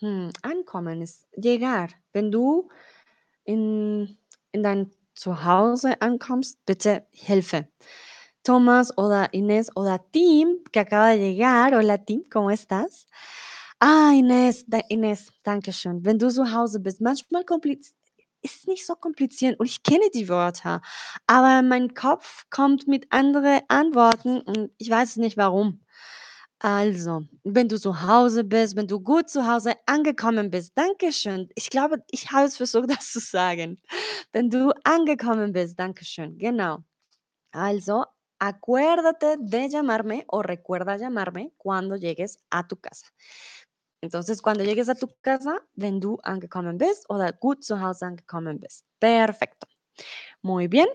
hm, ankommen ist llegar. Wenn du in, in dein Zuhause ankommst, bitte Hilfe. Thomas oder Inés oder Tim, que acaba de llegar. Hola Tim, ¿cómo estás? Ah, Inés, da, Inés, danke schön. Wenn du zu Hause bist, manchmal kompliziert, ist nicht so kompliziert und ich kenne die Wörter, aber mein Kopf kommt mit anderen Antworten und ich weiß nicht warum. Also, wenn du zu Hause bist, wenn du gut zu Hause angekommen bist, Dankeschön. Ich glaube, ich habe es versucht, das zu sagen. Wenn du angekommen bist, Dankeschön. Genau. Also, acuérdate de llamarme o recuerda llamarme cuando llegues a tu casa. Entonces, cuando llegues a tu casa, wenn du angekommen bist oder gut zu Hause angekommen bist. Perfecto. Muy bien.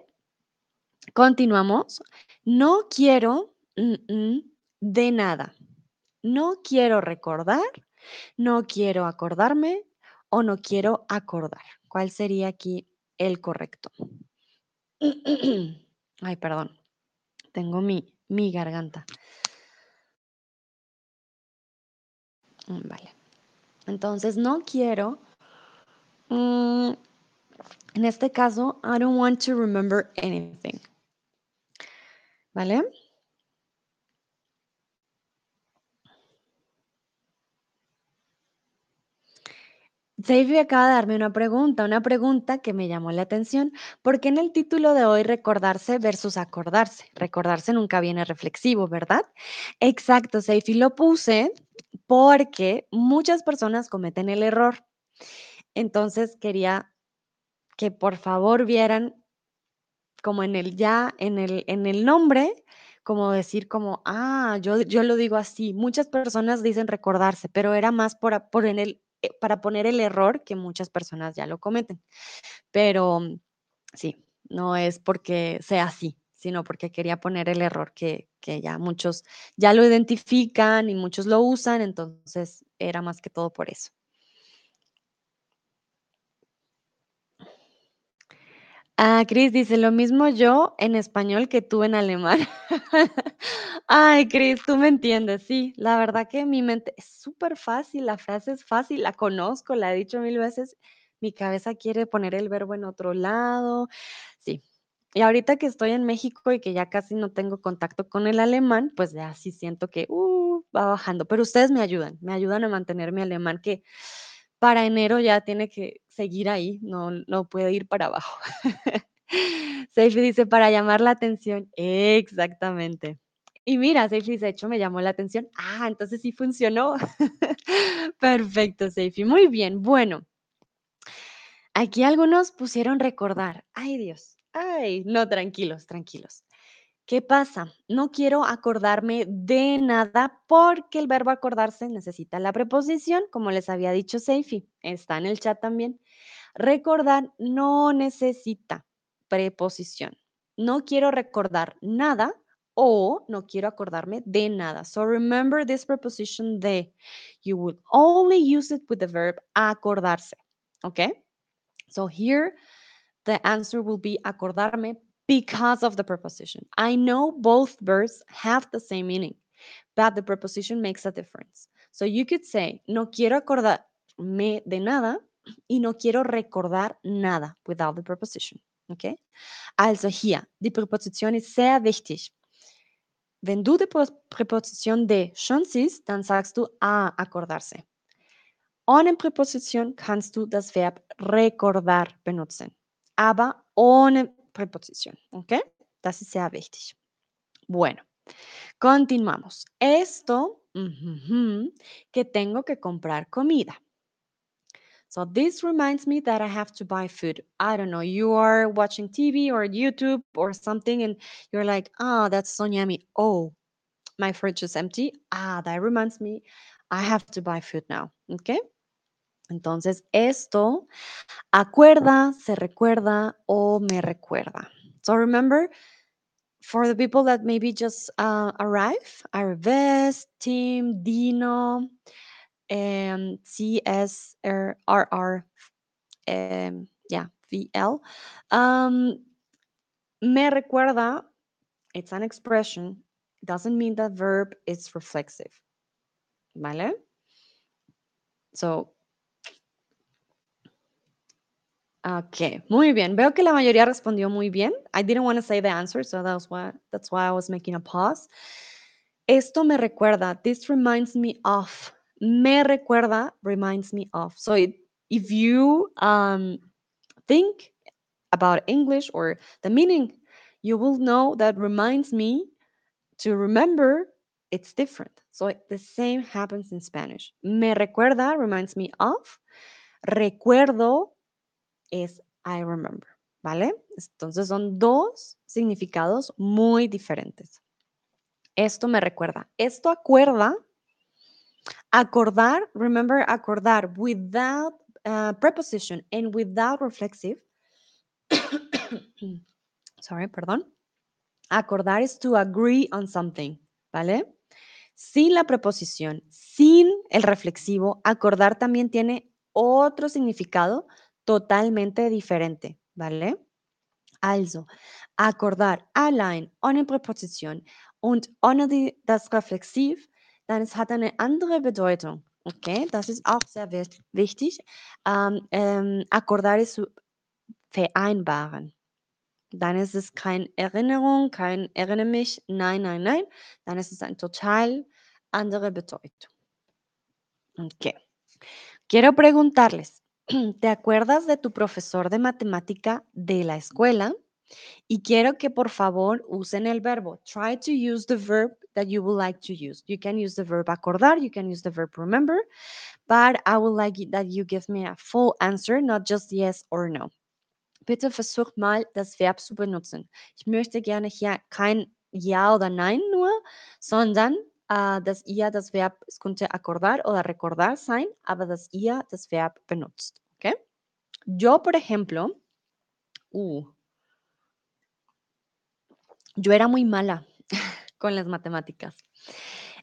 Continuamos. No quiero mm, mm, de nada. No quiero recordar, no quiero acordarme o no quiero acordar. ¿Cuál sería aquí el correcto? Ay, perdón. Tengo mi, mi garganta. Mm, Vale. Entonces, no quiero. mm, en este caso, I don't want to remember anything. ¿Vale? Seifi acaba de darme una pregunta, una pregunta que me llamó la atención. ¿Por qué en el título de hoy recordarse versus acordarse? Recordarse nunca viene reflexivo, ¿verdad? Exacto, Seifi lo puse porque muchas personas cometen el error. Entonces quería que por favor vieran como en el ya, en el, en el nombre, como decir como, ah, yo, yo lo digo así. Muchas personas dicen recordarse, pero era más por, por en el, para poner el error que muchas personas ya lo cometen. Pero mm, sí, no es porque sea así, sino porque quería poner el error que ya muchos ya lo identifican y muchos lo usan, entonces era más que todo por eso. Ah, Cris dice, lo mismo yo en español que tú en alemán. Ay, Cris, tú me entiendes, sí, la verdad que mi mente es súper fácil, la frase es fácil, la conozco, la he dicho mil veces, mi cabeza quiere poner el verbo en otro lado, sí. Y ahorita que estoy en México y que ya casi no tengo contacto con el alemán, pues ya sí siento que uh, va bajando, pero ustedes me ayudan, me ayudan a mantener mi alemán que para enero ya tiene que seguir ahí, no, no puede ir para abajo. Seifi dice, para llamar la atención. Exactamente. Y mira, Seifi dice, de hecho me llamó la atención. Ah, entonces sí funcionó. Perfecto, Seifi. Muy bien. Bueno, aquí algunos pusieron recordar. Ay, Dios. Ay, no, tranquilos, tranquilos. ¿Qué pasa? No quiero acordarme de nada porque el verbo acordarse necesita la preposición, como les había dicho Seifi. Está en el chat también. Recordar no necesita preposición. No quiero recordar nada o no quiero acordarme de nada. So remember this preposition de. You would only use it with the verb acordarse. Okay? So here the answer will be acordarme because of the preposition. I know both verbs have the same meaning, but the preposition makes a difference. So you could say, no quiero acordarme de nada y no quiero recordar nada without the preposition. Okay? Also hier, die Präposition ist sehr wichtig. Wenn du die Präposition de schon siehst, dann sagst du a acordarse. Ohne Präposition kannst du das Verb recordar benutzen, aber ohne Präposition. Okay? Das ist sehr. Bueno, continuamos. Esto, que tengo que comprar comida. So this reminds me that I have to buy food. I don't know. You are watching TV or YouTube or something, and you're like, "Ah, that's so. Oh, my fridge is empty. Ah, that reminds me, I have to buy food now." Okay. Entonces, esto acuerda, se recuerda o me recuerda. So remember, for the people that maybe just uh, arrive, Arvest, Team, Dino, um, CSRR, um, yeah, VL. Um, me recuerda, it's an expression, doesn't mean that verb is reflexive. ¿Vale? So, Okay, muy bien. Veo que la mayoría respondió muy bien. I didn't want to say the answer, so that's why that's why I was making a pause. Esto me recuerda. This reminds me of. Me recuerda reminds me of. So it, if you um, think about English or the meaning, you will know that reminds me to remember it's different. So the same happens in Spanish. Me recuerda reminds me of. Recuerdo es I remember, ¿vale? Entonces son dos significados muy diferentes. Esto me recuerda. Esto acuerda. Acordar, remember, acordar without uh, preposition and without reflexive. Sorry, perdón. Acordar is to agree on something, ¿vale? Sin la preposición, sin el reflexivo, acordar también tiene otro significado totalmente diferente, ¿vale? Also, acordar allein ohne Präposition und ohne die, das Reflexiv, dann es hat eine andere Bedeutung. Okay, das ist auch sehr wichtig. Ähm, ähm, acordar ist vereinbaren. Dann ist es keine Erinnerung, kein Erinnere mich, nein, nein, nein. Dann ist es eine total andere Bedeutung. Okay. Quiero preguntarles, ¿te acuerdas de tu profesor de matemática de la escuela? Y quiero que por favor usen el verbo. Try to use the verb that you would like to use. You can use the verb acordar, you can use the verb remember, but I would like that you give me a full answer, not just yes or no. Bitte versucht mal, das Verb zu benutzen. Ich möchte gerne hier kein Ja oder Nein nur, sondern dass ihr das Verb, es könnte acordar oder recordar sein, aber dass ihr das Verb benutzt. ¿Ok? Yo, por ejemplo, uh, yo era muy mala con las matemáticas.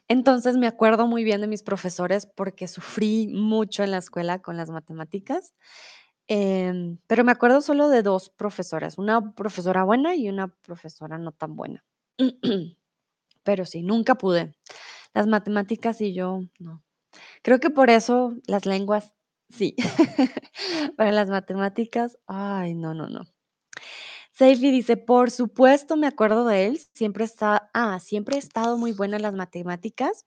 Entonces me acuerdo muy bien de mis profesores porque sufrí mucho en la escuela con las matemáticas. Em, pero me acuerdo solo de dos profesoras, una profesora buena y una profesora no tan buena. pero sí, nunca pude. Las matemáticas y yo, no. Creo que por eso las lenguas, sí. Para las matemáticas, ay, no, no, no. Seifi dice, por supuesto me acuerdo de él, siempre está, ah, siempre he estado muy buena en las matemáticas,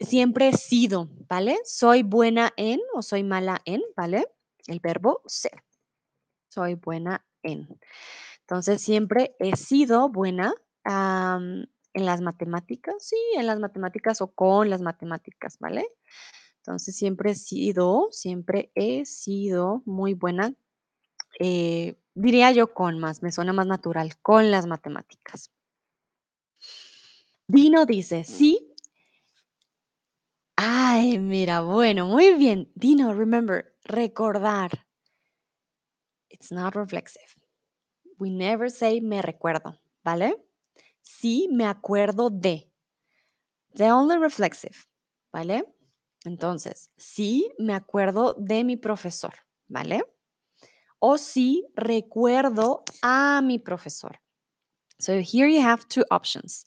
siempre he sido, ¿vale? Soy buena en o soy mala en, ¿vale? El verbo ser. Soy buena en. Entonces, siempre he sido buena en las matemáticas, sí, en las matemáticas o con las matemáticas, ¿vale? Entonces, siempre he sido, siempre he sido muy buena eh, diría yo con más, me suena más natural, con las matemáticas. Dino dice, sí. Ay, mira, bueno, muy bien. Dino, remember, recordar. It's not reflexive. We never say me recuerdo, ¿vale? Sí, me acuerdo de. The only reflexive, ¿vale? Entonces, sí, me acuerdo de mi profesor, ¿vale? o si recuerdo a mi profesor. So here you have two options.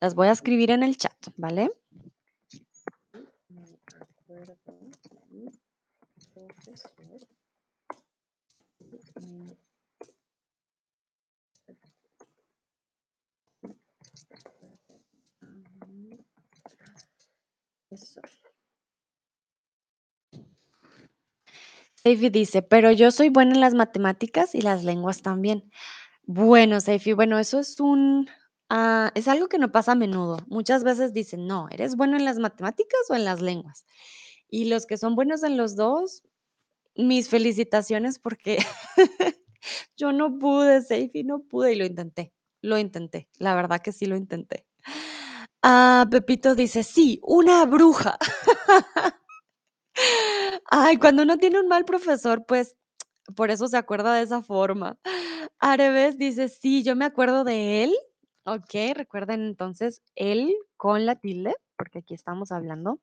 Las voy a escribir en el chat, ¿vale? Seifi dice, pero yo soy buena en las matemáticas y las lenguas también. Bueno, Seifi, bueno, eso es un, ah, es algo que no pasa a menudo. Muchas veces dicen, no, ¿eres bueno en las matemáticas o en las lenguas? Y los que son buenos en los dos, mis felicitaciones porque yo no pude, Seifi, no pude y lo intenté, lo intenté, la verdad que sí lo intenté. Ah, Pepito dice, sí, una bruja. Ay, cuando uno tiene un mal profesor, pues por eso se acuerda de esa forma. Areves dice, sí, yo me acuerdo de él. Ok, recuerden entonces él con la tilde, porque aquí estamos hablando.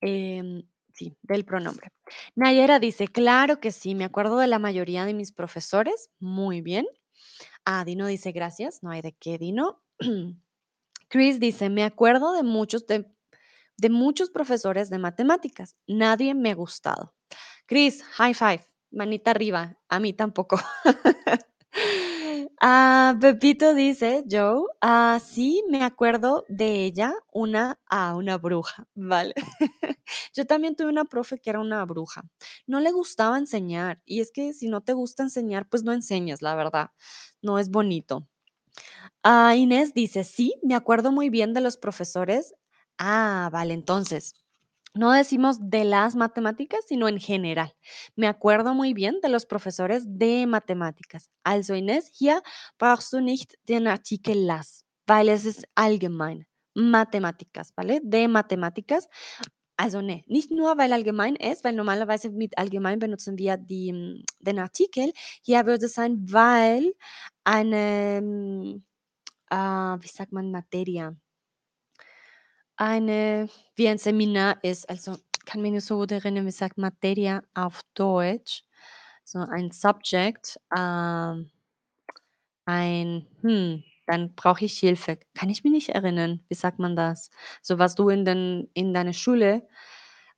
em, sí, del pronombre. Nayera dice, claro que sí, me acuerdo de la mayoría de mis profesores. Muy bien. Ah, Dino dice, gracias, no hay de qué, Dino. Chris dice, me acuerdo de muchos, de, muchos profesores de matemáticas. Nadie me ha gustado. Chris, high five, manita arriba. A mí tampoco. Ah, Pepito dice, Joe, ah, sí, me acuerdo de ella, una, ah, una bruja, ¿vale? Yo también tuve una profe que era una bruja. No le gustaba enseñar. Y es que si no te gusta enseñar, pues no enseñes, la verdad. No es bonito. Ah, Inés dice, sí, me acuerdo muy bien de los profesores. Ah, vale, entonces, no decimos de las matemáticas, sino en general. Me acuerdo muy bien de los profesores de matemáticas. Also Inés, hier brauchst du nicht den Artikel las, weil es ist allgemein. Mathematicas, ¿vale? De matemáticas. Also ne, nicht nur, weil allgemein ist, weil normalerweise mit allgemein benutzen wir die, den Artikel. Hier würde es sein, weil eine, ah, wie sagt man, Materia, eine, wie ein Seminar ist. Also kann mich nicht so gut erinnern, wie sagt Materia auf Deutsch. So ein Subject, ähm, ein, hm, dann brauche ich Hilfe. Kann ich mich nicht erinnern, wie sagt man das? So was du in, den, in deiner Schule,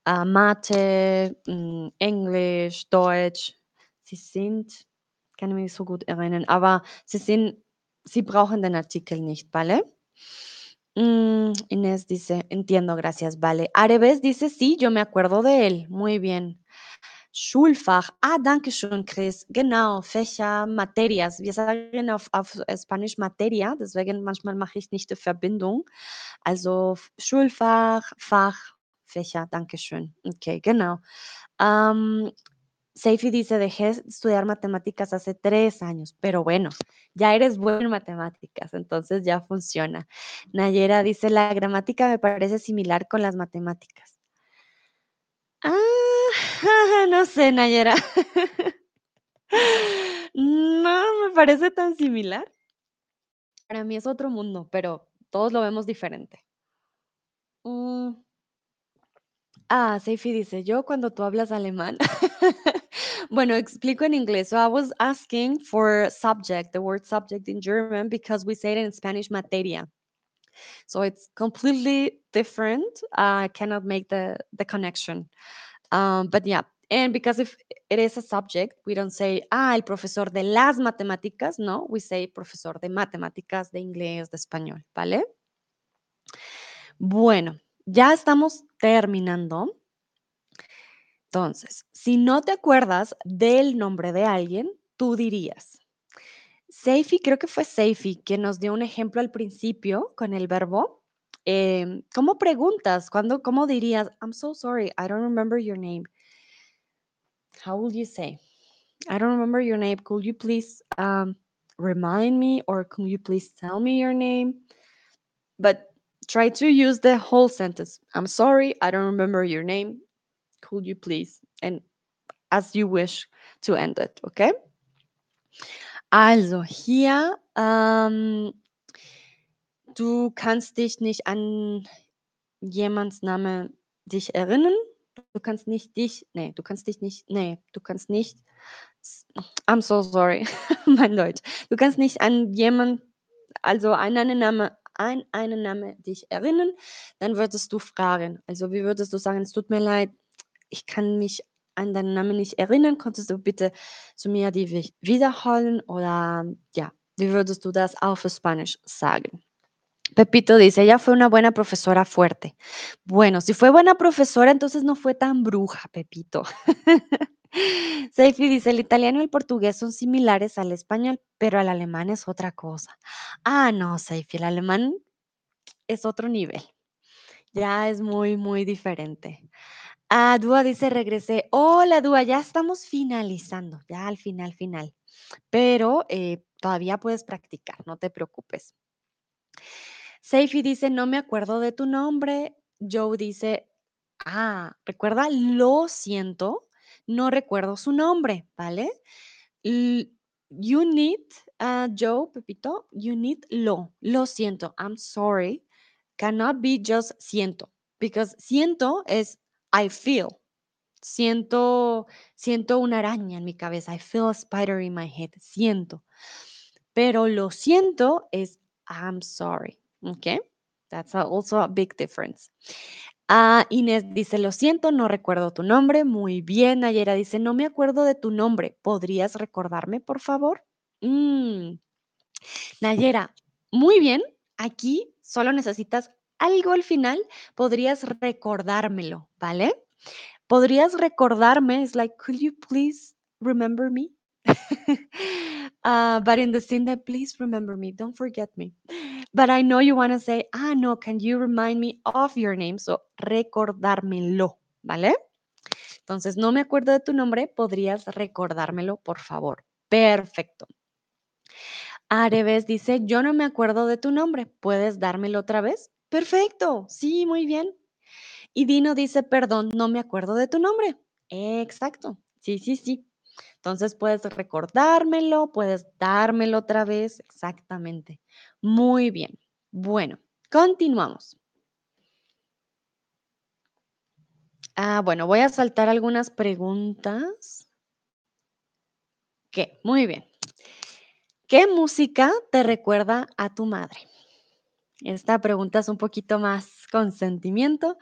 äh, Mathe, mm, Englisch, Deutsch, sie sind, kann ich mich so gut erinnern, aber sie sind, sie brauchen den Artikel nicht, ¿vale? Mm, Inés dice, entiendo, gracias, vale. Areves dice, sí, yo me acuerdo de él. Muy bien. Schulfach. Ah, danke schön, Chris. Genau, Fächer, Materias. Wir sagen auf, auf Spanisch Materia, deswegen manchmal mache ich nicht die Verbindung. Also Schulfach, Fach, Fächer, danke schön. Okay, genau. Am, Seifi dice, dejé de estudiar matemáticas hace tres años, pero bueno, ya eres bueno en matemáticas, entonces ya funciona. Nayera dice, la gramática me parece similar con las matemáticas. Ah, no sé, Nayera. No me parece tan similar. Para mí es otro mundo, pero todos lo vemos diferente. Mm, Ah, Seifi dice, yo cuando tú hablas alemán. Bueno, explico en inglés. So I was asking for subject, the word subject in German, because we say it in Spanish materia. So it's completely different. I cannot make the, the connection. Um, but yeah, and because if it is a subject, we don't say, ah, el profesor de las matemáticas. No, we say profesor de matemáticas, de inglés, de español, ¿vale? Bueno, ya estamos terminando. Entonces, si no te acuerdas del nombre de alguien, tú dirías, Seifi, creo que fue Seifi quien nos dio un ejemplo al principio con el verbo. em, ¿Cómo preguntas? ¿Cuándo, ¿Cómo dirías? I'm so sorry, I don't remember your name. How will you say? I don't remember your name. Could you please um, remind me or could you please tell me your name? But try to use the whole sentence. I'm sorry, I don't remember your name. Could you please? And as you wish to end it, okay? Also hier, ähm, du kannst dich nicht an jemands Name dich erinnern. Du kannst nicht dich, nee, du kannst dich nicht, nee, du kannst nicht, I'm so sorry, mein Deutsch. Du kannst nicht an jemand, also an einen Name, an einen Name dich erinnern, dann würdest du fragen. Also wie würdest du sagen, es tut mir leid, ich kann mich an deinen Namen nicht erinnern, konntest du bitte zu mir die wi- wiederholen oder ja, wie würdest du das auf Spanisch sagen? Pepito dice, ella fue una buena profesora fuerte. Bueno, si fue buena profesora, entonces no fue tan bruja, Pepito. Seifi dice, el italiano y el portugués son similares al español, pero el alemán es otra cosa. Ah, no, Seifi, el alemán es otro nivel. Ya es muy, muy diferente. Ah, Dúa dice, regresé. Hola, Dúa, ya estamos finalizando, ya al final, final. Pero eh, todavía puedes practicar, no te preocupes. Seifi dice, no me acuerdo de tu nombre. Joe dice, ah, recuerda, lo siento, no recuerdo su nombre, ¿vale? You need, uh, Joe, Pepito, you need lo, lo siento, I'm sorry, cannot be just siento, because siento es I feel. Siento, siento una araña en mi cabeza. I feel a spider in my head. Siento. Pero lo siento es I'm sorry. ¿Ok? That's also a big difference. Ah, Inés dice, lo siento, no recuerdo tu nombre. Muy bien. Nayera dice, no me acuerdo de tu nombre. ¿Podrías recordarme, por favor? Mm, Nayera, muy bien. Aquí solo necesitas algo al final. Podrías recordármelo, ¿vale? ¿Podrías recordarme? It's like, could you please remember me? but in the scene that please remember me, don't forget me. But I know you want to say, ah, no, can you remind me of your name? So, recordármelo, ¿vale? Entonces, no me acuerdo de tu nombre, podrías recordármelo, por favor. Perfecto. Areves dice, yo no me acuerdo de tu nombre, ¿puedes dármelo otra vez? Perfecto, sí, muy bien. Y Dino dice, perdón, no me acuerdo de tu nombre. Exacto, sí, sí, sí. Entonces puedes recordármelo, puedes dármelo otra vez, exactamente. Muy bien. Bueno, continuamos. Ah, bueno, voy a saltar algunas preguntas. ¿Qué? Muy bien. ¿Qué música te recuerda a tu madre? Esta pregunta es un poquito más con sentimiento.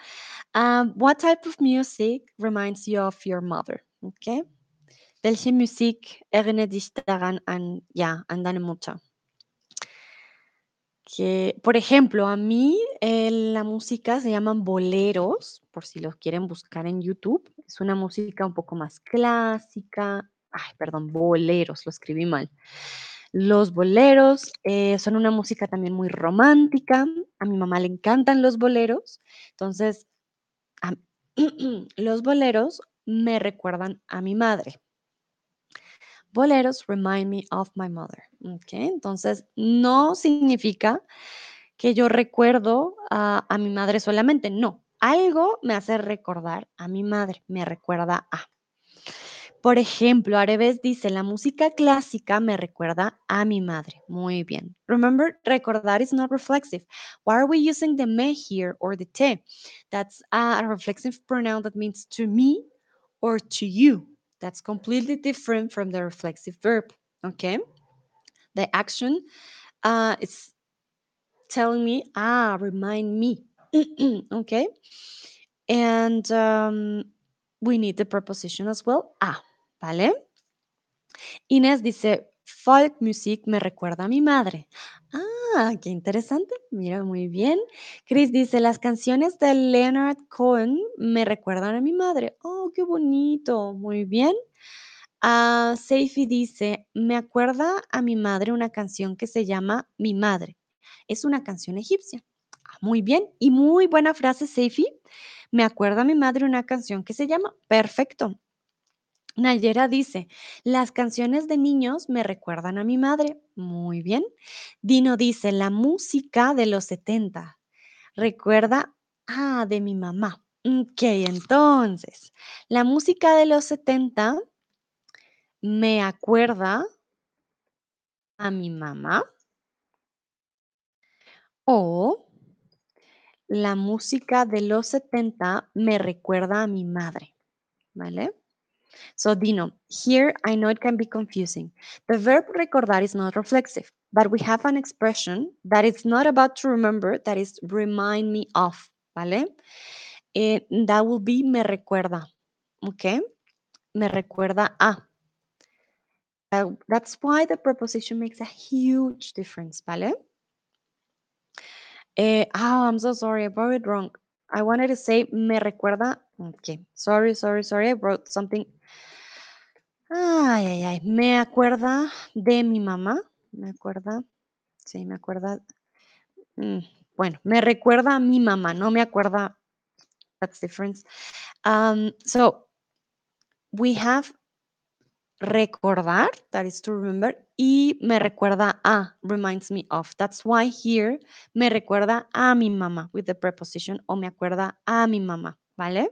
Um, what type of music reminds you of your mother? Okay. Welche Musik erinnert dich daran an, ja, an deine Mutter? Que, por ejemplo, a mí eh, la música se llaman boleros, por si los quieren buscar en YouTube. Es una música un poco más clásica. Ay, perdón, boleros, lo escribí mal. Los boleros eh, son una música también muy romántica. A mi mamá le encantan los boleros. Entonces, los boleros me recuerdan a mi madre. Boleros remind me of my mother. ¿ok? Entonces, no significa que yo recuerdo a, a mi madre solamente. No, algo me hace recordar a mi madre, me recuerda a. Por ejemplo, Areves dice, la música clásica me recuerda a mi madre. Muy bien. Remember, recordar is not reflexive. Why are we using the me here or the te? That's a reflexive pronoun that means to me or to you. That's completely different from the reflexive verb. Okay. The action uh, is telling me, ah, remind me. okay. And um, we need the preposition as well. Ah, ¿vale? Inés dice, folk music me recuerda a mi madre. Ah, qué interesante. Mira, muy bien. Chris dice, las canciones de Leonard Cohen me recuerdan a mi madre. Oh, qué bonito. Muy bien. Ah, Seifi dice, me acuerda a mi madre una canción que se llama Mi Madre. Es una canción egipcia. Ah, muy bien. Y muy buena frase, Seifi. Me acuerda a mi madre una canción que se llama Perfecto. Nayera dice, las canciones de niños me recuerdan a mi madre. Muy bien. Dino dice, la música de los 70 recuerda, ah, de mi mamá. Ok, entonces, la música de los 70 me acuerda a mi mamá o la música de los 70 me recuerda a mi madre. ¿Vale? So, Dino, here I know it can be confusing. The verb recordar is not reflexive, but we have an expression that it's not about to remember, that is remind me of, ¿vale? Eh, that will be me recuerda, okay? Me recuerda a. Uh, that's why the preposition makes a huge difference, ¿vale? Eh, oh, I'm so sorry, I wrote it wrong. I wanted to say me recuerda. Okay, sorry, sorry, sorry, I wrote something Ay, ay, ay, me acuerda de mi mamá, me acuerda, sí, me acuerda, mm, bueno, me recuerda a mi mamá, no me acuerda That's different. Um, so we have recordar, that is to remember, y me recuerda a, reminds me of. That's why here me recuerda a mi mamá with the preposition o me acuerda a mi mamá, ¿vale?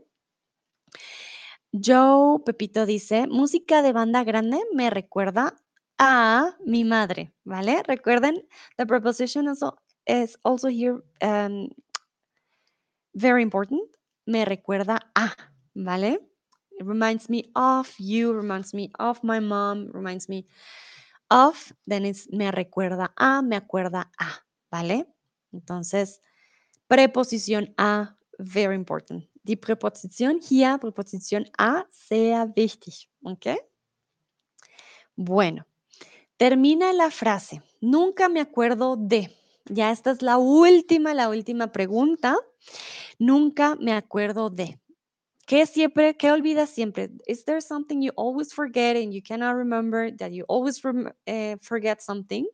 Joe Pepito dice, música de banda grande me recuerda a mi madre, ¿vale? Recuerden, the preposition also is also here um, very important. Me recuerda a, ¿vale? It reminds me of you, reminds me of my mom, reminds me of, then it's me recuerda a, me acuerda a, ¿vale? Entonces, preposición a, very important. Die Präposition hier, Präposition a, sehr wichtig, ¿ok? Bueno, termina la frase. Nunca me acuerdo de. Ya esta es la última, la última pregunta. Nunca me acuerdo de. ¿Qué siempre, qué olvidas siempre? Is there something you always forget and you cannot remember that you always eh, forget something?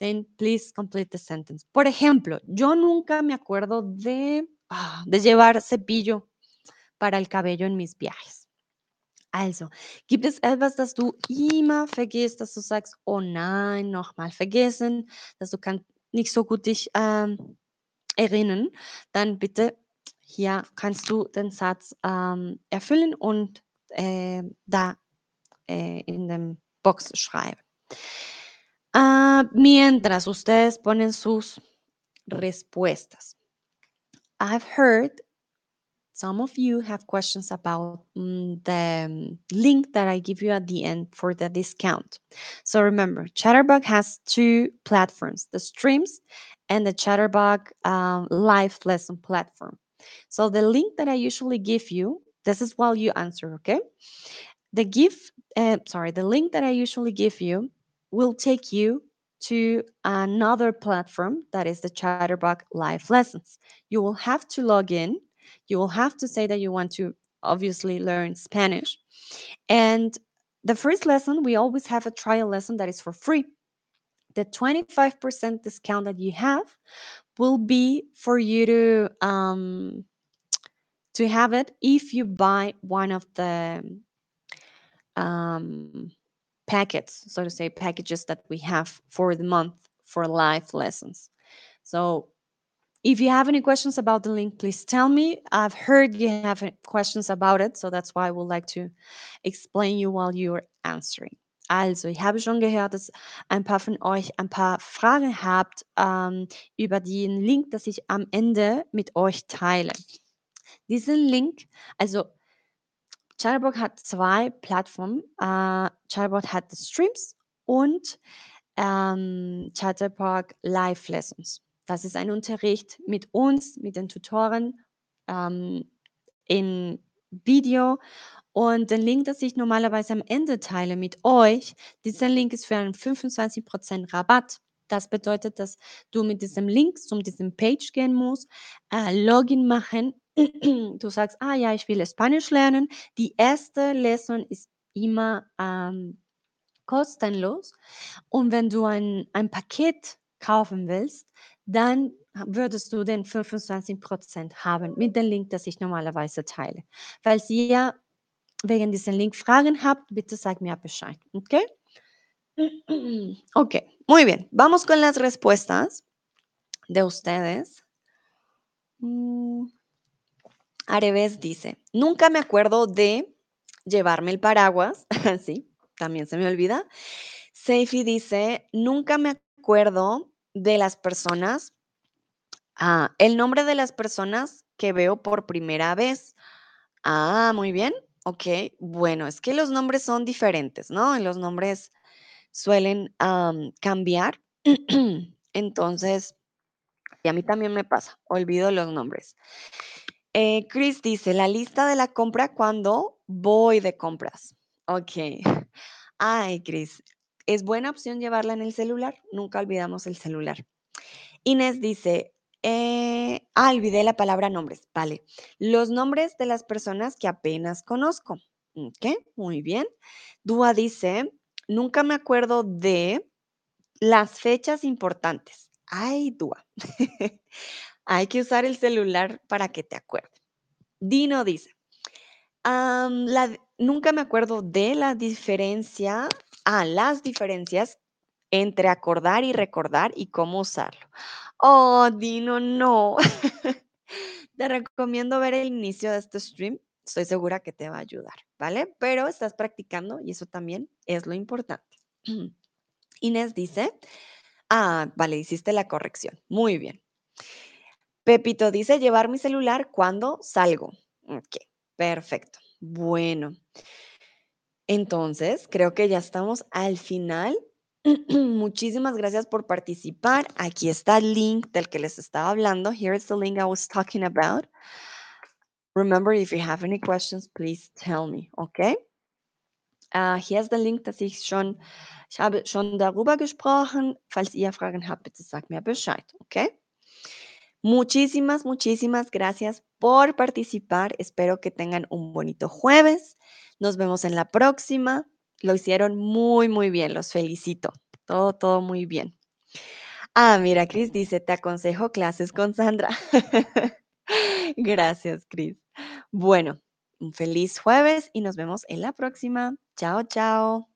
Then please complete the sentence. Por ejemplo, yo nunca me acuerdo de, de llevar cepillo para el cabello en mis viajes. Also, gibt es etwas, das du immer vergisst, dass du sagst, oh nein, nochmal vergessen, dass du kann nicht so gut dich ähm, erinnern, dann bitte hier kannst du den Satz ähm, erfüllen und äh, da äh, in dem Box schreiben. Ah, mientras ustedes ponen sus respuestas. I've heard some of you have questions about mm, the um, link that I give you at the end for the discount. So remember, Chatterbug has two platforms the streams and the Chatterbug um, live lesson platform. So the link that I usually give you, this is while you answer, okay? The give, uh, sorry, the link that I usually give you will take you to another platform that is the Chatterbug live lessons. You will have to log in. You will have to say that you want to obviously learn Spanish. And the first lesson, we always have a trial lesson that is for free. The 25% discount that you have will be for you to um, to have it if you buy one of the um, packets, so to say, packages that we have for the month for live lessons. So if you have any questions about the link, please tell me. I've heard you have questions about it, so that's why I would like to explain you while you're answering. Also, ich habe schon gehört, dass ein paar von euch ein paar Fragen habt ähm, über den Link, das ich am Ende mit euch teile. Diesen Link, also Chatterbot hat zwei Plattformen. Äh, Chatterbot hat Streams und ähm, Chatterbox Live Lessons. Das ist ein Unterricht mit uns, mit den Tutoren ähm, in Video. Und den Link, das ich normalerweise am Ende teile mit euch, dieser Link ist für einen 25% Rabatt. Das bedeutet, dass du mit diesem Link zu diesem Page gehen musst, äh, Login machen. Du sagst, ah ja, ich will Spanisch lernen. Die erste Lesson ist immer ähm, kostenlos. Und wenn du ein, ein Paket kaufen willst, dann würdest du den 25% haben mit dem Link, das ich normalerweise teile. Falls ihr wegen diesem Link Fragen habt, bitte sag mir Bescheid, ¿ok? Ok, muy bien. Vamos con las respuestas de ustedes. Areves dice, nunca me acuerdo de llevarme el paraguas. sí, también se me olvida. Seifi dice, nunca me acuerdo de las personas, ah, el nombre de las personas que veo por primera vez. Ah, muy bien. Ok, bueno, es que los nombres son diferentes, ¿no? Los nombres suelen am, cambiar. Entonces, y a mí también me pasa, olvido los nombres. Eh, Chris dice, la lista de la compra cuando voy de compras. Ok. Ay, Chris, es buena opción llevarla en el celular. Nunca olvidamos el celular. Inés dice, eh, ah, olvidé la palabra nombres. Vale. Los nombres de las personas que apenas conozco. Ok, muy bien. Dúa dice, nunca me acuerdo de las fechas importantes. Ay, Dúa. Hay que usar el celular para que te acuerdes. Dino dice, "Am, la nunca me acuerdo de la diferencia, ah, las diferencias entre acordar y recordar y cómo usarlo. Oh, Dino, no. Te recomiendo ver el inicio de este stream. Estoy segura que te va a ayudar, ¿vale? Pero estás practicando y eso también es lo importante. Inés dice, ah, vale, hiciste la corrección. Muy bien. Pepito dice, llevar mi celular cuando salgo. Ok, perfecto. Bueno, entonces creo que ya estamos al final. Muchísimas gracias por participar. Aquí está el link del que les estaba hablando. Here is the link I was talking about. Remember, if you have any questions, please tell me, okay? Äh, hier ist Link, dass ich schon, ich habe schon darüber gesprochen. Falls ihr Fragen habt, bitte sagt mir Bescheid, okay? Muchísimas, muchísimas gracias por participar. Espero que tengan un bonito jueves. Nos vemos en la próxima. Lo hicieron muy, muy bien. Los felicito. Todo, todo muy bien. Ah, mira, Cris dice, te aconsejo clases con Sandra. Gracias, Cris. Bueno, un feliz jueves y nos vemos en la próxima. Chao, chao.